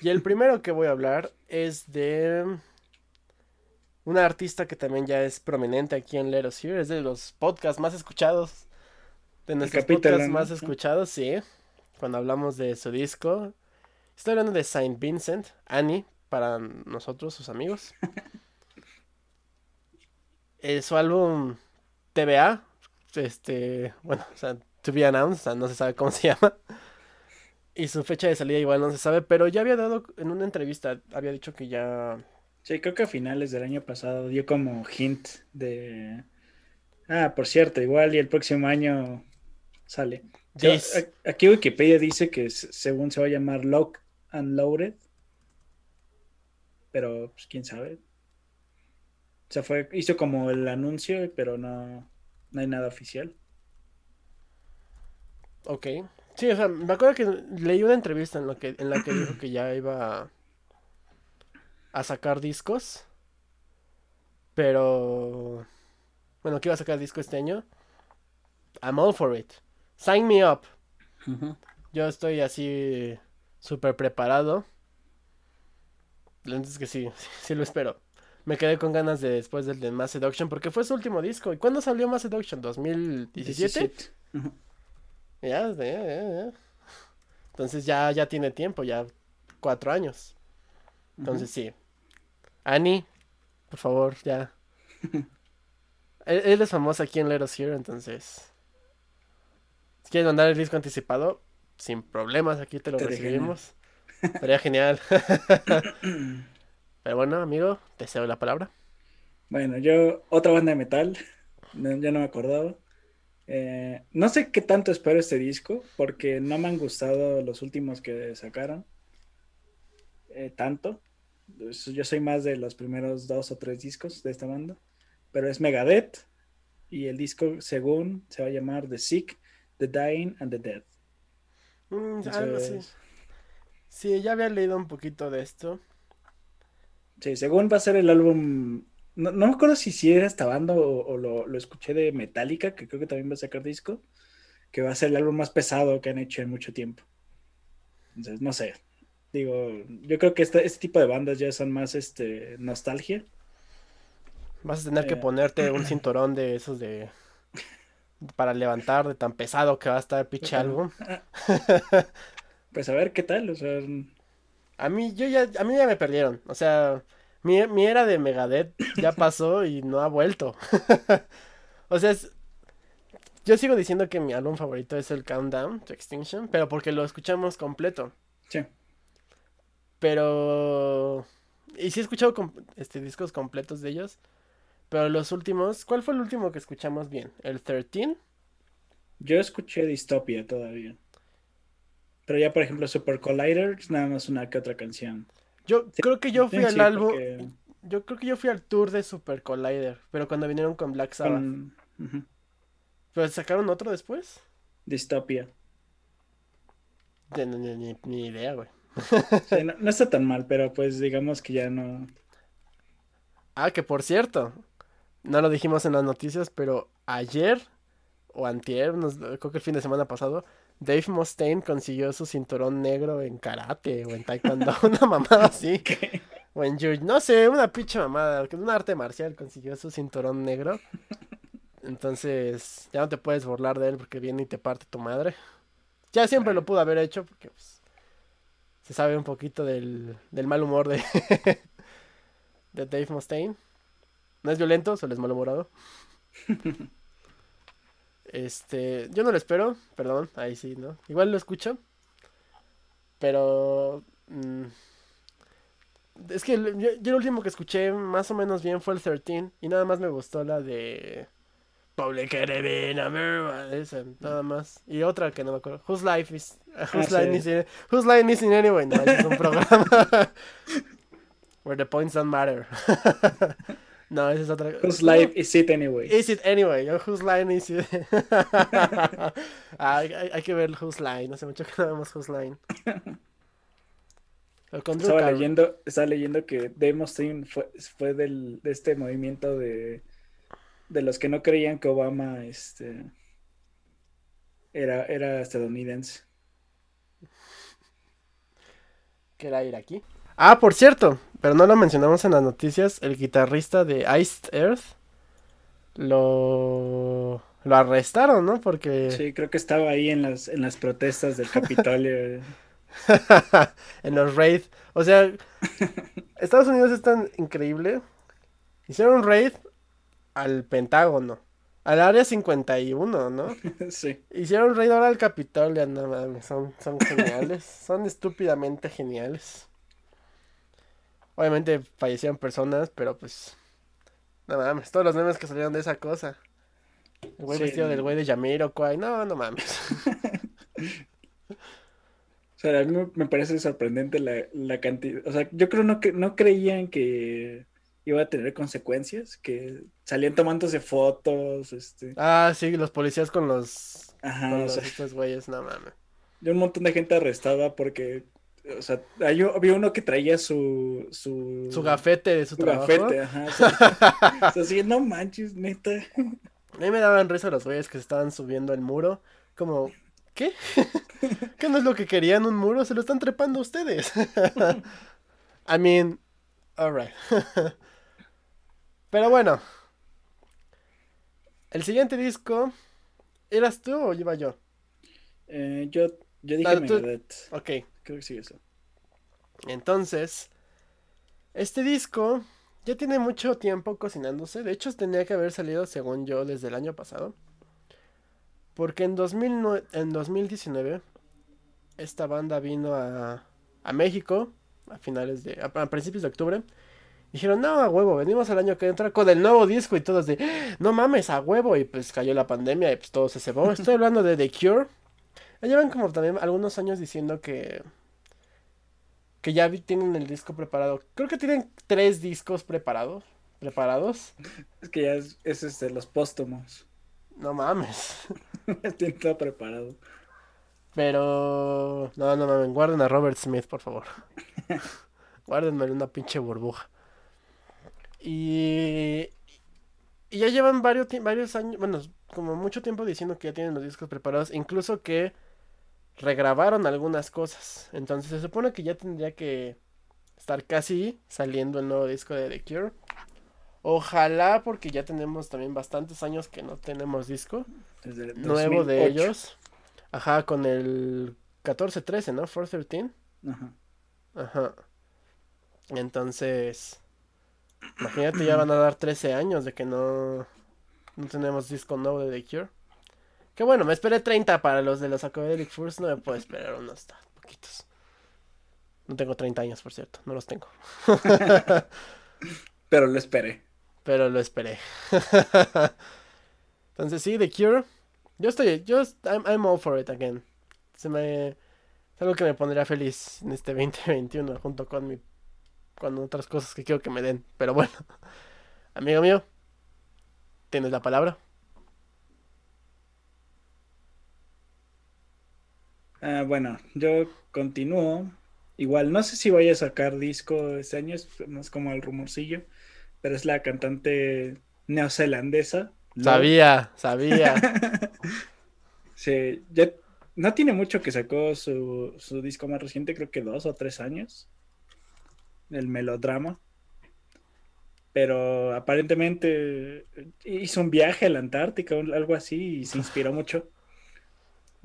Y el primero que voy a hablar es de una artista que también ya es prominente aquí en Let Us Hear, es de los podcasts más escuchados de nuestros podcasts más escuchados, sí. Cuando hablamos de su disco. Estoy hablando de Saint Vincent, Annie, para nosotros, sus amigos. eh, su álbum TVA, este, bueno, o sea, To Be Announced, o sea, no se sabe cómo se llama. Y su fecha de salida igual no se sabe, pero ya había dado en una entrevista, había dicho que ya... Sí, creo que a finales del año pasado dio como hint de... Ah, por cierto, igual y el próximo año sale. aquí Wikipedia dice que según se va a llamar Lock and Loaded. Pero, pues, quién sabe. O sea, fue, hizo como el anuncio, pero no, no hay nada oficial. Ok. Sí, o sea, me acuerdo que leí una entrevista en, lo que, en la que dijo que ya iba a, a sacar discos. Pero... Bueno, que iba a sacar disco este año. I'm all for it. Sign me up. Yo estoy así súper preparado. Entonces que sí, sí, lo espero. Me quedé con ganas de después del de Mass Seduction porque fue su último disco. ¿Y cuándo salió Mass Seduction? ¿2017? Ya, ya, ya, Entonces ya, ya tiene tiempo, ya cuatro años. Entonces sí. Annie, por favor, ya. él, él, es famoso aquí en Let Us Here, entonces si quieres mandar el disco anticipado, sin problemas, aquí te lo recibimos. Sería genial. Pero bueno, amigo, te cedo la palabra. Bueno, yo, otra banda de metal, ya no me acordaba. Eh, no sé qué tanto espero este disco, porque no me han gustado los últimos que sacaron. Eh, tanto. Yo soy más de los primeros dos o tres discos de esta banda. Pero es Megadeth. Y el disco, según, se va a llamar The Sick The Dying and the Dead. Mm, sí. ya había leído un poquito de esto. Sí, según va a ser el álbum. No, me acuerdo si, si era esta banda o, lo, escuché de Metallica, que creo que también va a sacar disco. Que va a ser el álbum más pesado que han hecho en mucho tiempo. Entonces, no sé. Digo, yo creo que este, este tipo de bandas ya son más este nostalgia. Vas a tener que Eh. ponerte un cinturón de esos de... Para levantar de tan pesado que va a estar el pinche álbum. Pues a ver qué tal, o sea, A mí, yo ya, a mí ya me perdieron. O sea, mi, mi era de Megadeth ya pasó y no ha vuelto. O sea, es- yo sigo diciendo que mi álbum favorito es el Countdown to Extinction, pero porque lo escuchamos completo. sí. Pero... Y sí he escuchado com- este, discos completos de ellos. Pero los últimos... ¿Cuál fue el último que escuchamos bien? ¿El 13? Yo escuché Dystopia todavía. Pero ya, por ejemplo, Super Collider, es nada más una que otra canción. Yo creo que yo fui Sí, al álbum... porque Yo creo que yo fui al tour de Super Collider. Pero cuando vinieron con Black Sabbath. con ¿Pero sacaron otro después? Dystopia. De- Ni, ni- ni- ni idea, güey. Sí, no, no está tan mal, pero pues digamos que ya no. Ah, que por cierto, no lo dijimos en las noticias, pero ayer o antier, nos- creo que el fin de semana pasado, Dave Mustaine consiguió su cinturón negro en karate o en taekwondo, una mamada así, ¿Qué? o en jiu- no sé, una pinche mamada, un arte marcial consiguió su cinturón negro. Entonces, ya no te puedes burlar de él porque viene y te parte tu madre. Ya siempre lo pudo haber hecho porque pues, se sabe un poquito del, del mal humor de, de Dave Mustaine. No es violento, solo es malhumorado. Este, yo no lo espero, perdón, ahí sí, ¿no? Igual lo escucho, pero mm, es que yo, yo el último que escuché más o menos bien fue el 13 y nada más me gustó la de Public Enemy esa, nada más. Y otra que no me acuerdo, Whose Life is Whose Ah, Line sí. is in, Whose Line is in Anyway, no, es un programa Where the points don't matter. No, esa es otra. Whose life is it anyway? Is it anyway? Whose line is it? Ah, hay, que ver Whose line. Hace mucho que no vemos Whose line. Estaba leyendo, estaba leyendo que Dave Mustaine fue, fue del, de este movimiento de, de los que no creían que Obama este, era, era estadounidense. que era iraquí. Ah, por cierto, pero no lo mencionamos en las noticias, el guitarrista de Iced Earth lo lo arrestaron, ¿no? Porque Sí, creo que estaba ahí en las, en las protestas del Capitolio. en los raid, o sea, Estados Unidos es tan increíble. Hicieron un raid al Pentágono, al área 51, ¿no? sí. Hicieron raid ahora al Capitolio, no mames, son, son geniales, son estúpidamente geniales. Obviamente fallecieron personas, pero pues, no mames, todos los memes que salieron de esa cosa. El güey Sí. vestido del güey de Jamiroquai, no, no mames. O sea, a mí me- parece sorprendente la, la cantidad. O sea, yo creo no que no creían que iba a tener consecuencias, que salían tomándose fotos, este, Ah, sí, los policías con los, ajá, con los sea, estos güeyes, no mames. y un montón de gente arrestada porque, o sea, hay había uno que traía su su, Su gafete de su, su trabajo. gafete, ajá, o sea, o sea, sí, no manches, neta. A mí me daban risa los güeyes que se estaban subiendo el muro. Como, ¿qué? ¿Qué no es lo que querían un muro? Se lo están trepando ustedes. I mean, alright. Pero bueno. El siguiente disco. ¿Eras tú o iba yo? Eh, yo yo dije Ah, tú- Ok. Creo que sí eso. Entonces, este disco ya tiene mucho tiempo cocinándose. De hecho, tenía que haber salido, según yo, desde el año pasado. Porque en, 2009 en 2019, esta banda vino a, a México a finales de, a, principios de octubre. Dijeron, no, a huevo, venimos el año que entra con el nuevo disco y todos de, "Ah, no mames, a huevo. Y pues cayó la pandemia y pues todo se cebó. Estoy hablando de The Cure. Llevan como también algunos años diciendo que que ya tienen el disco preparado. Creo que tienen tres discos preparados. Preparados. Es que ya es, es este, los póstumos. No mames. Tienen todo preparado. Pero no, no mames, guarden a Robert Smith, por favor. Guárdenme en una pinche burbuja. Y y ya llevan varios varios años, bueno, como mucho tiempo diciendo que ya tienen los discos preparados, incluso que regrabaron algunas cosas. Entonces se supone que ya tendría que estar casi saliendo el nuevo disco de The Cure. Ojalá, porque ya tenemos también bastantes años que no tenemos disco Desde nuevo de 2008. ellos. Ajá, con el 14-13, ¿no? 413. Ajá. Ajá. Entonces, imagínate, ya van a dar 13 años de que no, no tenemos disco nuevo de The Cure. Que bueno, me esperé 30 para los de los Academic Furs, no me puedo esperar unos tan poquitos. No tengo 30 años, por cierto, no los tengo. Pero lo esperé. Pero lo esperé. Entonces sí, The Cure. Yo estoy, yo, I'm, I'm all for it again. Se me, es algo que me pondría feliz en este 2021 junto con mi, con otras cosas que quiero que me den. Pero bueno, amigo mío, tienes la palabra. Ah, bueno, yo continúo. Igual, no sé si voy a sacar disco este año, es más como el rumorcillo, pero es la cantante neozelandesa. Sabía, sabía. Sí, ya no tiene mucho que sacó su, su disco más reciente, creo que dos o tres años. El melodrama. Pero aparentemente hizo un viaje a la Antártica algo así y se inspiró mucho.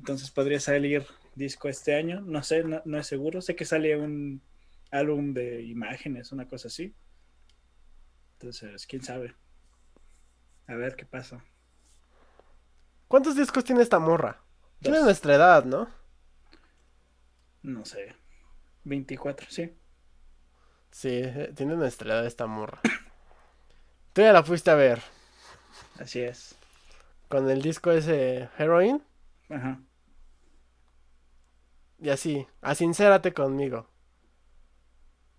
Entonces podría salir disco este año. No sé, no, no es seguro. Sé que sale un álbum de imágenes, una cosa así. Entonces, quién sabe. A ver qué pasa. ¿Cuántos discos tiene esta morra? Tiene nuestra edad, ¿no? No sé. 24, sí. Sí, eh, tiene nuestra edad esta morra. Tú ya la fuiste a ver Así es. con el disco ese Heroin Ajá. Y así, a sincérate conmigo.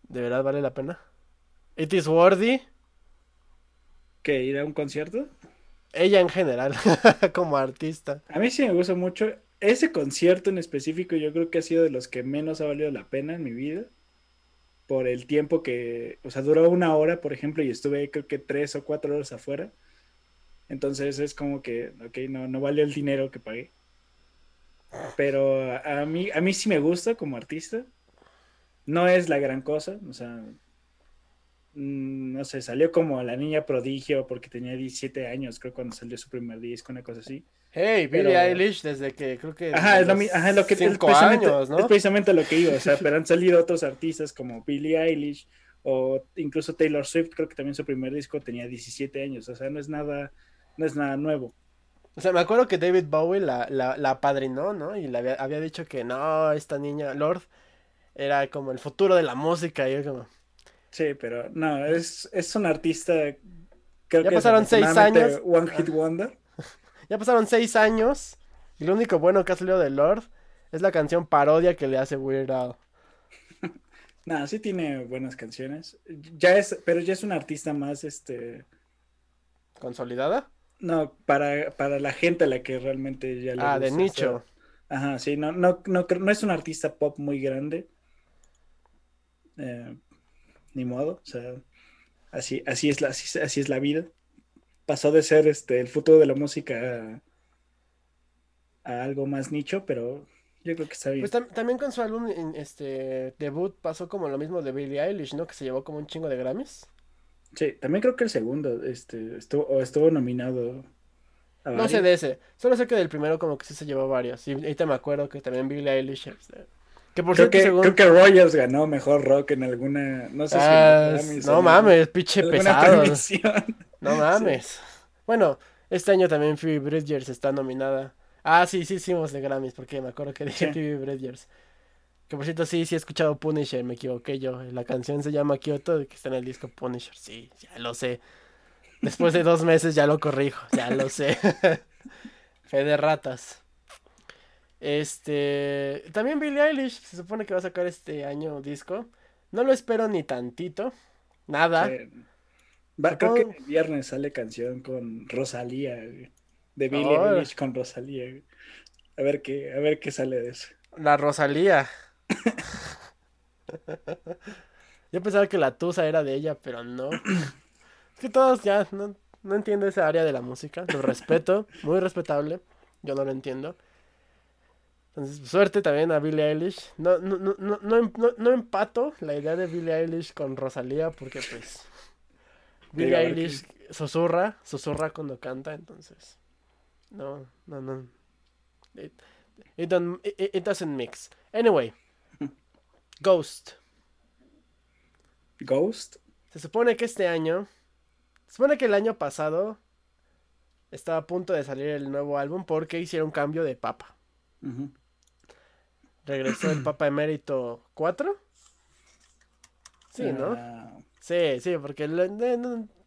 ¿De verdad vale la pena? It is worthy. ¿Qué? ¿Ir a un concierto? Ella en general, como artista. A mí sí me gusta mucho. Ese concierto en específico yo creo que ha sido de los que menos ha valido la pena en mi vida. Por el tiempo que, o sea, duró una hora, por ejemplo, y estuve creo que tres o cuatro horas afuera. Entonces es como que, ok, no, no valió el dinero que pagué. Pero a, mí, a mí sí me gusta como artista. No es la gran cosa, o sea, mm, no sé, salió como la niña prodigio porque tenía 17 años, creo, cuando salió su primer disco, una cosa así. Hey, Billie Pero- Eilish desde que creo que... Ajá, es lo, ajá, que es precisamente, años, ¿no? es precisamente lo que iba, o sea, pero han salido otros artistas como Billie Eilish o incluso Taylor Swift, creo que también su primer disco tenía 17 años, o sea, no es nada, no es nada nuevo. O sea, me acuerdo que David Bowie la, la, la apadrinó, ¿no? Y le había, había dicho que no, esta niña, Lord, era como el futuro de la música. Y yo como, Sí, pero no, es, es un artista, creo Ya que pasaron seis años. One Hit Wonder. ya pasaron seis años y lo único bueno que ha salido de Lord es la canción parodia que le hace Weird Al. No, sí tiene buenas canciones. Ya es, pero ya es un artista más, este, ¿Consolidada? No, para, para la gente a la que realmente ya le Ah, de nicho. o sea, Ajá, sí, no, no, no, no es un artista pop muy grande. Eh, ni modo, o sea, así, así es la, así, así es la vida. Pasó de ser este el futuro de la música a, a algo más nicho, pero yo creo que está bien. Pues tam- también con su álbum este debut pasó como lo mismo de Billie Eilish, ¿no? Que se llevó como un chingo de Grammys. Sí, también creo que el segundo este, estuvo, estuvo nominado a No sé de ese, solo sé que del primero como que sí se llevó varios. Y ahorita me acuerdo que también Billie Eilish, este, que por Creo cierto, que, según... creo que Rogers ganó mejor rock en alguna, no sé si Ah, o no mames, pinche pesado. No mames. Bueno, este año también Phoebe Bridgers está nominada. Ah, sí, sí hicimos de Grammys, porque me acuerdo que dije Sí. Phoebe Bridgers. Que por cierto, sí, sí he escuchado Punisher, me equivoqué yo. La canción se llama Kyoto, que está en el disco Punisher. Sí, ya lo sé. Después de dos meses ya lo corrijo, ya lo sé. Fe de ratas. Este, también Billie Eilish se supone que va a sacar este año disco. No lo espero ni tantito. Nada. Eh, va- creo que el viernes sale canción con Rosalía, güey, de Billie Oh. Eilish con Rosalía. güey. A ver qué, a ver qué sale de eso. La Rosalía. Yo pensaba que la Tusa era de ella, pero no. Es que todos ya no, no entiendo esa área de la música. Lo respeto, muy respetable. Yo no lo entiendo. Entonces, suerte también a Billie Eilish. No, no, no, no, no, no- empato la idea de Billie Eilish con Rosalía porque pues Billie Eilish susurra, susurra cuando canta, entonces. No, no, no. It, it, it doesn't mix. Anyway. Ghost. Ghost. Se supone que este año. Se supone que el año pasado estaba a punto de salir el nuevo álbum porque hicieron cambio de papa. Regresó el Papa Emérito 4. Sí, ¿no? Ah. Sí, sí, porque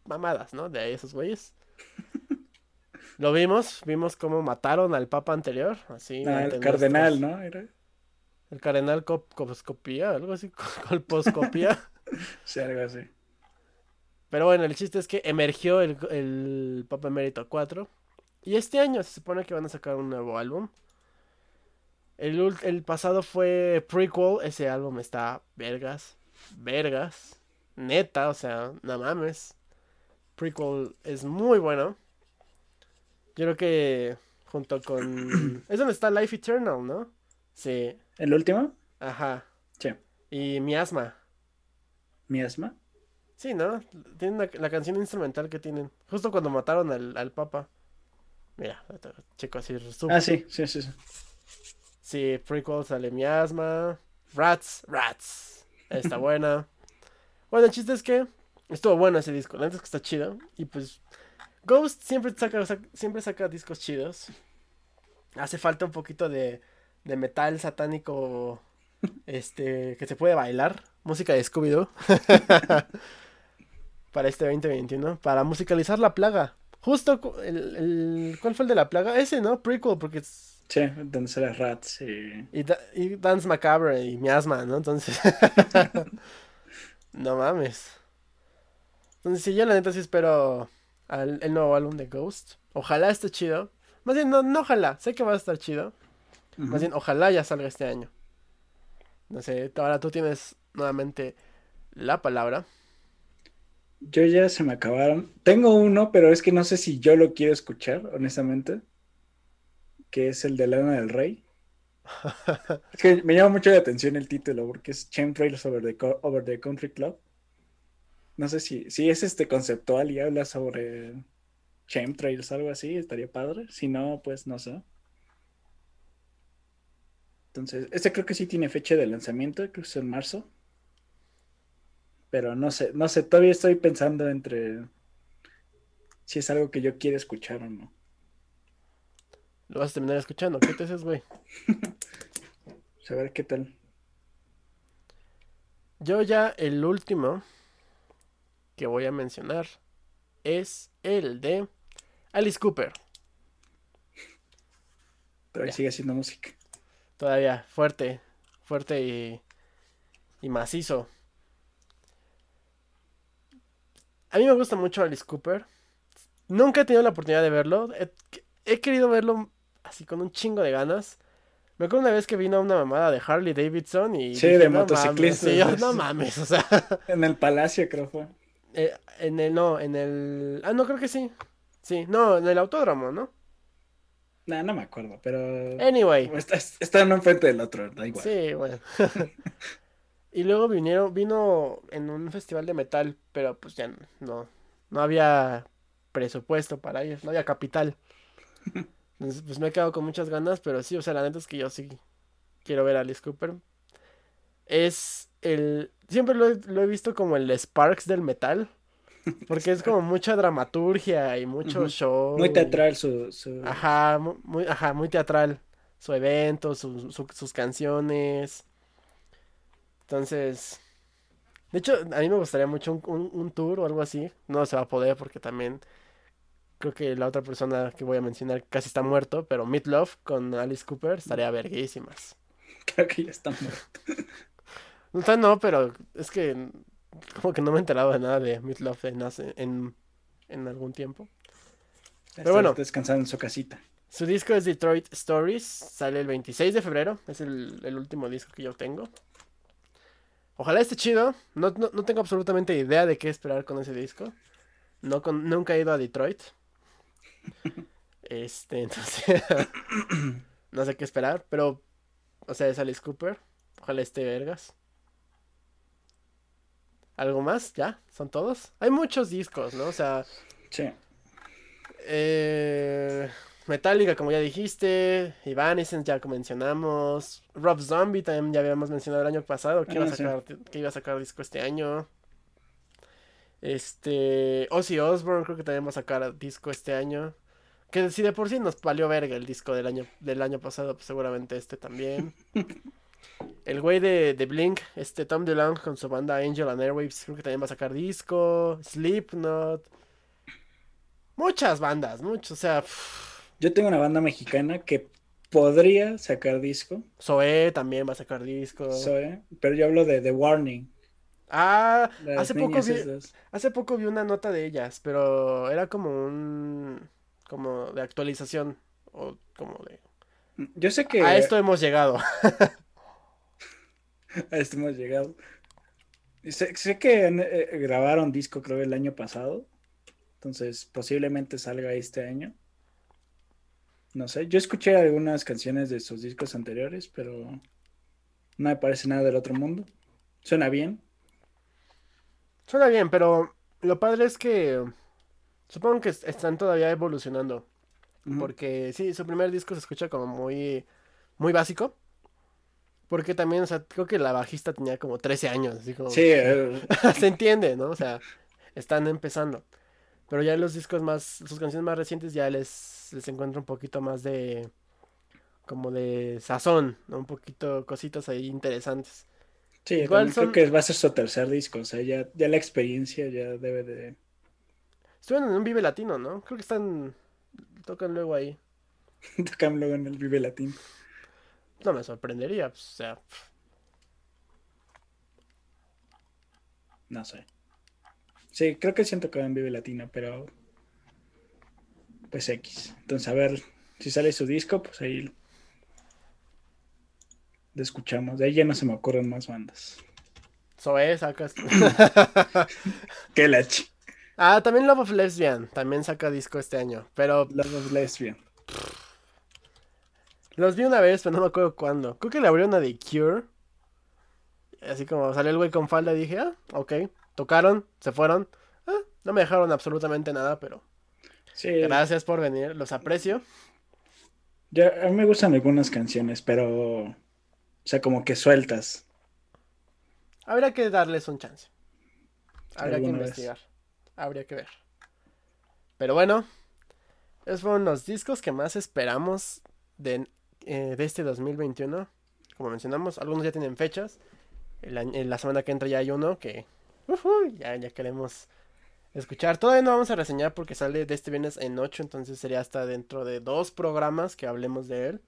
mamadas, ¿no? De esos güeyes. Lo vimos, vimos cómo mataron al Papa anterior, así. Ah, el cardenal, ¿no? El cardenal colposcopía, algo así, colposcopía. sí, algo así. Pero bueno, el chiste es que emergió el, el Papa Emérito 4. Y este año se supone que van a sacar un nuevo álbum. El, el pasado fue Prequel. Ese álbum está vergas. Vergas. Neta, o sea, no mames. Prequel es muy bueno. Yo creo que junto con... es donde está Life Eternal, ¿no? Sí. ¿El último? Ajá. Sí. Y Miasma. ¿Miasma? Sí, ¿no? Tienen la, canción instrumental que tienen. Justo cuando mataron al, al Papa. Mira, checo así. Ah, sí, sí, sí, sí. Sí, prequel sale Miasma. Rats, Rats. Está buena. bueno, el chiste es que estuvo bueno ese disco. La neta es que está chido. Y pues, Ghost siempre saca, siempre saca discos chidos. Hace falta un poquito de, de metal satánico. Este, que se puede bailar. Música de Scooby-Doo. para este 2021 para musicalizar la plaga. Justo el, el ¿cuál fue el de la plaga? Ese, ¿no? Prequel porque es Sí, donde sale Rats y... Y, Dance Macabre y Miasma, ¿no? Entonces... no mames. Entonces sí, yo la neta sí espero el nuevo álbum de Ghost. Ojalá esté chido. Más bien, no, no ojalá. Sé que va a estar chido. Más bien, ojalá ya salga este año. No sé, ahora tú tienes nuevamente la palabra. Yo ya se me acabaron. Tengo uno, pero es que no sé si yo lo quiero escuchar, honestamente. Que es el de Lana del Rey. es que me llama mucho la atención el título, porque es Chemtrails over the, over the Country Club. No sé si, si es este conceptual y habla sobre chemtrails, algo así, estaría padre. Si no, pues no sé. Entonces, este creo que sí tiene fecha de lanzamiento, creo que es en marzo. Pero no sé, no sé, todavía estoy pensando entre si es algo que yo quiero escuchar o no. Lo vas a terminar escuchando, ¿qué te haces, güey? a ver qué tal. Yo ya el último que voy a mencionar es el de Alice Cooper. Pero sigue haciendo música. Todavía, fuerte, fuerte y, y macizo. A mí me gusta mucho Alice Cooper. Nunca he tenido la oportunidad de verlo. He, querido verlo así con un chingo de ganas. Me acuerdo una vez que vino una mamada de Harley Davidson y... Sí, de motociclistas. no mames, o sea... En el Palacio creo fue. Eh, en el, no, en el... Ah, no, creo que sí. Sí, no, en el autódromo, ¿no? No, no me acuerdo, pero... Anyway. Está, está uno enfrente del otro, da igual. Sí, bueno. Y luego vinieron, vino en un festival de metal, pero pues ya no, no había presupuesto para ir, no había capital. Entonces, pues me he quedado con muchas ganas, pero sí, o sea, la neta es que yo sí quiero ver a Alice Cooper. Es el. Siempre lo he, visto como el Sparks del metal. Porque es como mucha dramaturgia y mucho show. Muy teatral su, su, Ajá, muy, ajá, muy teatral. Su evento, sus canciones. Entonces, de hecho, a mí me gustaría mucho un, tour o algo así. No se va a poder porque también creo que la otra persona que voy a mencionar casi está muerto, pero Meat Love con Alice Cooper estaría verguísimas. Creo que ya está muerto. No, no, pero es que como que no me he enterado de nada de Meat Love en, en, algún tiempo. Pero bueno. Descansando en su casita. Su disco es Detroit Stories, sale el 26 de febrero, es el, el último disco que yo tengo. Ojalá esté chido. No, tengo absolutamente idea de qué esperar con ese disco. No nunca he ido a Detroit. Este, entonces. no sé qué esperar. Pero. O sea, es Alice Cooper. Ojalá esté vergas. ¿Algo más? ¿Ya? ¿Son todos? Hay muchos discos, ¿no? O sea... Sí. Eh, Metallica, como ya dijiste. Evanescence, ya mencionamos. Rob Zombie también ya habíamos mencionado el año pasado. Que, iba, a Ah, sí. sacar, que iba a sacar disco este año. Este. Ozzy Osbourne, creo que también va a sacar disco este año. Que si de por sí nos valió verga el disco del año, del año pasado, pues seguramente este también. El güey de, de Blink, este Tom DeLonge con su banda Angel and Airwaves, creo que también va a sacar disco. Slipknot. Muchas bandas, muchos, o sea, pff, Yo tengo una banda mexicana que podría sacar disco, Zoé también va a sacar disco. Zoe, pero yo hablo de The Warning. Ah, las hace poco vi, esas. hace poco vi una nota de ellas, pero era como un como de actualización o como de Yo sé que a esto hemos llegado. a esto hemos llegado. Sé, sé que eh, grabaron disco, creo, el año pasado. Entonces, posiblemente salga este año. No sé, yo escuché algunas canciones de sus discos anteriores, pero no me parece nada del otro mundo. Suena bien. Suena bien, pero lo padre es que supongo que est- están todavía evolucionando, porque sí, su primer disco se escucha como muy muy básico. Porque también, o sea, creo que la bajista tenía como 13 años, así como Sí, eh, se entiende, ¿no? O sea, están empezando. Pero ya los discos más, sus canciones más recientes ya les, les encuentro un poquito más de, como de sazón, ¿no? Un poquito cositas ahí interesantes. sí, Igual son- creo que va a ser su tercer disco. O sea, ya, ya la experiencia ya debe de. Estuvieron en un Vive Latino, ¿no? Creo que están, tocan luego ahí. Tocan luego en el Vive Latino. No me sorprendería, o sea, No sé. Sí, creo que siento que va en Vive Latino, pero. Pues X. Entonces, a ver si sale su disco, pues ahí. Lo escuchamos. De ahí ya no se me ocurren más bandas. Zoé sacas. La ch. Ah, también Love of Lesbian, también saca disco este año, pero Love of Lesbian. Los vi una vez, pero no me acuerdo cuándo. Creo que le abrieron a The Cure. Así como salió el güey con falda, dije, ah, ok. Tocaron, se fueron. Ah, no me dejaron absolutamente nada, pero Sí, gracias por venir, los aprecio. ya, a mí me gustan algunas canciones, pero. O sea, como que sueltas. Habría que darles un chance. Habría que vez. investigar. Habría que ver. Pero bueno, esos fueron los discos que más esperamos de, eh, de este 2021. Como mencionamos, algunos ya tienen fechas. El en la semana que entra ya hay uno que ya, ya queremos escuchar. Todavía no vamos a reseñar porque sale de este viernes en 8, entonces sería hasta dentro de dos programas que hablemos de él.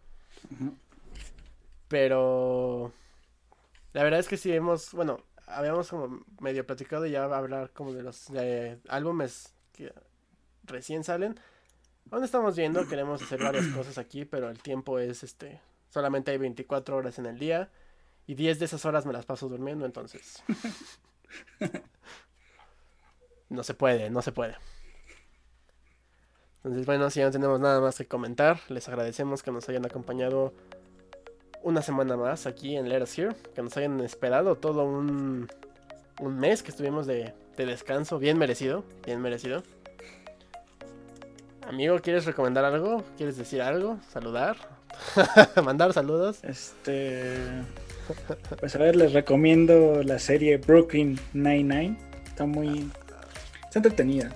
Pero la verdad es que sí hemos, bueno, habíamos como medio platicado y ya hablar como de los eh, álbumes que recién salen. Aún estamos viendo, queremos hacer varias cosas aquí, pero el tiempo es este, solamente hay 24 horas en el día y 10 de esas horas me las paso durmiendo, entonces no se puede, no se puede. Entonces, bueno, si ya no tenemos nada más que comentar, les agradecemos que nos hayan acompañado una semana más aquí en Let Us Here, que nos hayan esperado todo un, un mes que estuvimos de, de descanso, bien merecido, bien merecido. Amigo, ¿quieres recomendar algo? ¿Quieres decir algo? ¿Saludar? ¿Mandar saludos? Este. Pues a ver, les recomiendo la serie Brooklyn Nine-Nine. Está muy. Está entretenida.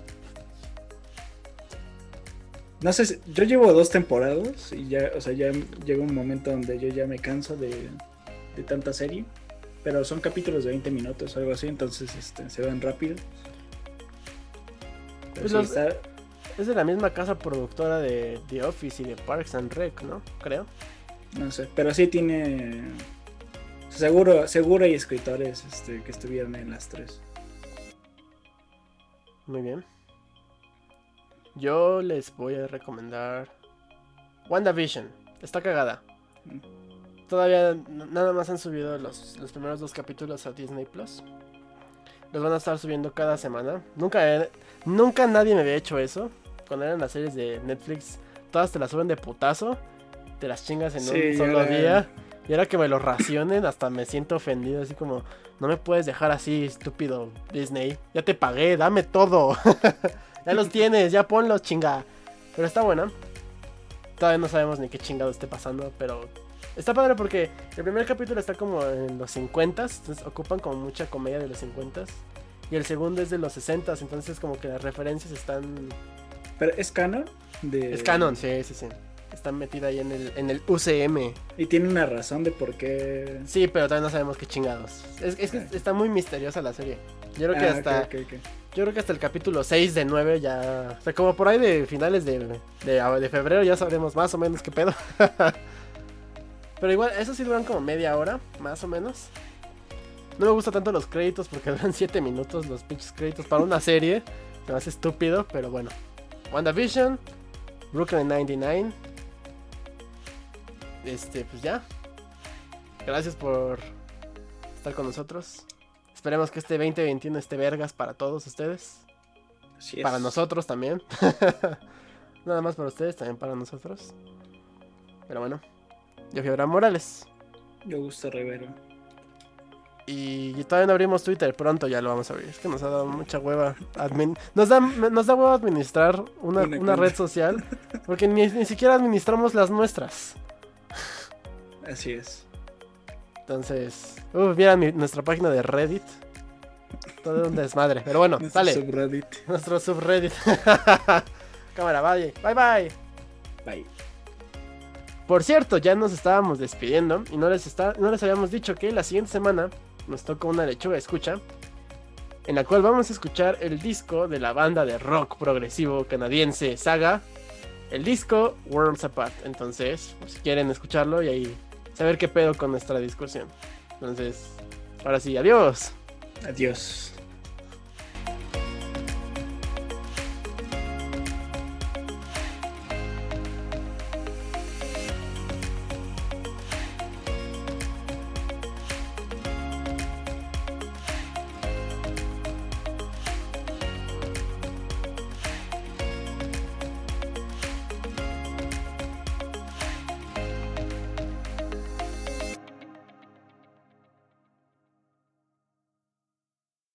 No sé, si- yo llevo dos temporadas y ya, o sea, ya llega un momento donde yo ya me canso de, de tanta serie. Pero son capítulos de 20 minutos o algo así, entonces este, se van rápido. Pero Pues sí, los- está- Es de la misma casa productora de The Office y de Parks and Rec, ¿no? Creo. No sé, pero sí tiene. Seguro, seguro hay escritores este, que estuvieron en las tres. Muy bien. Yo les voy a recomendar WandaVision. Está cagada. Todavía n- nada más han subido los, los primeros dos capítulos a Disney Plus. Los van a estar subiendo cada semana. Nunca, nunca nadie me había hecho eso. Cuando eran las series de Netflix, todas te las suben de putazo. Te las chingas en Sí, un solo día. Y ahora que me lo racionen, hasta me siento ofendido, así como, no me puedes dejar así, estúpido Disney. Ya te pagué, dame todo. ya los tienes, ya ponlos, chinga. Pero está buena. Todavía no sabemos ni qué chingado esté pasando, pero está padre porque el primer capítulo está como en los 50, entonces ocupan como mucha comedia de los 50 y el segundo es de los 60, entonces como que las referencias están ¿Pero es canon? De... Es canon, sí, sí, sí. Está metida ahí en el, en el UCM. Y tiene una razón de por qué. Sí, pero todavía no sabemos qué chingados. Es, es que Ah. está muy misteriosa la serie. Yo creo que Ah, hasta. Yo creo que hasta el capítulo 6 de 9 ya. O sea, como por ahí de finales de, de, de febrero ya sabremos más o menos qué pedo. pero igual, eso sí duran como media hora, más o menos. No me gustan tanto los créditos porque duran 7 minutos los pinches créditos para una serie. Se me hace estúpido, pero bueno. WandaVision, Brooklyn 99. Este, pues ya. Gracias por estar con nosotros. Esperemos que este 2021 esté vergas para todos ustedes. Así es. Para nosotros también. Nada más para ustedes, también para nosotros. Pero bueno. Yo fui Abraham Morales. Yo gusto Rivero. Y todavía no abrimos Twitter, pronto ya lo vamos a abrir. Es que nos ha dado mucha hueva. admin- Nos da, nos da hueva administrar una, Una red social. Porque ni, ni siquiera administramos las nuestras. Así es. Entonces, uh, vieran mi- nuestra página de Reddit. Todo un desmadre. Pero bueno, Nuestro sale. subreddit. Nuestro subreddit. Cámara, bye. Bye bye. Bye. Por cierto, ya nos estábamos despidiendo y no les, está, no les habíamos dicho que la siguiente semana nos toca una lechuga escucha, en la cual vamos a escuchar el disco de la banda de rock progresivo canadiense Saga, el disco Worlds Apart. Entonces, pues, si quieren escucharlo y ahí saber qué pedo con nuestra discusión. Entonces, ahora sí, adiós. Adiós.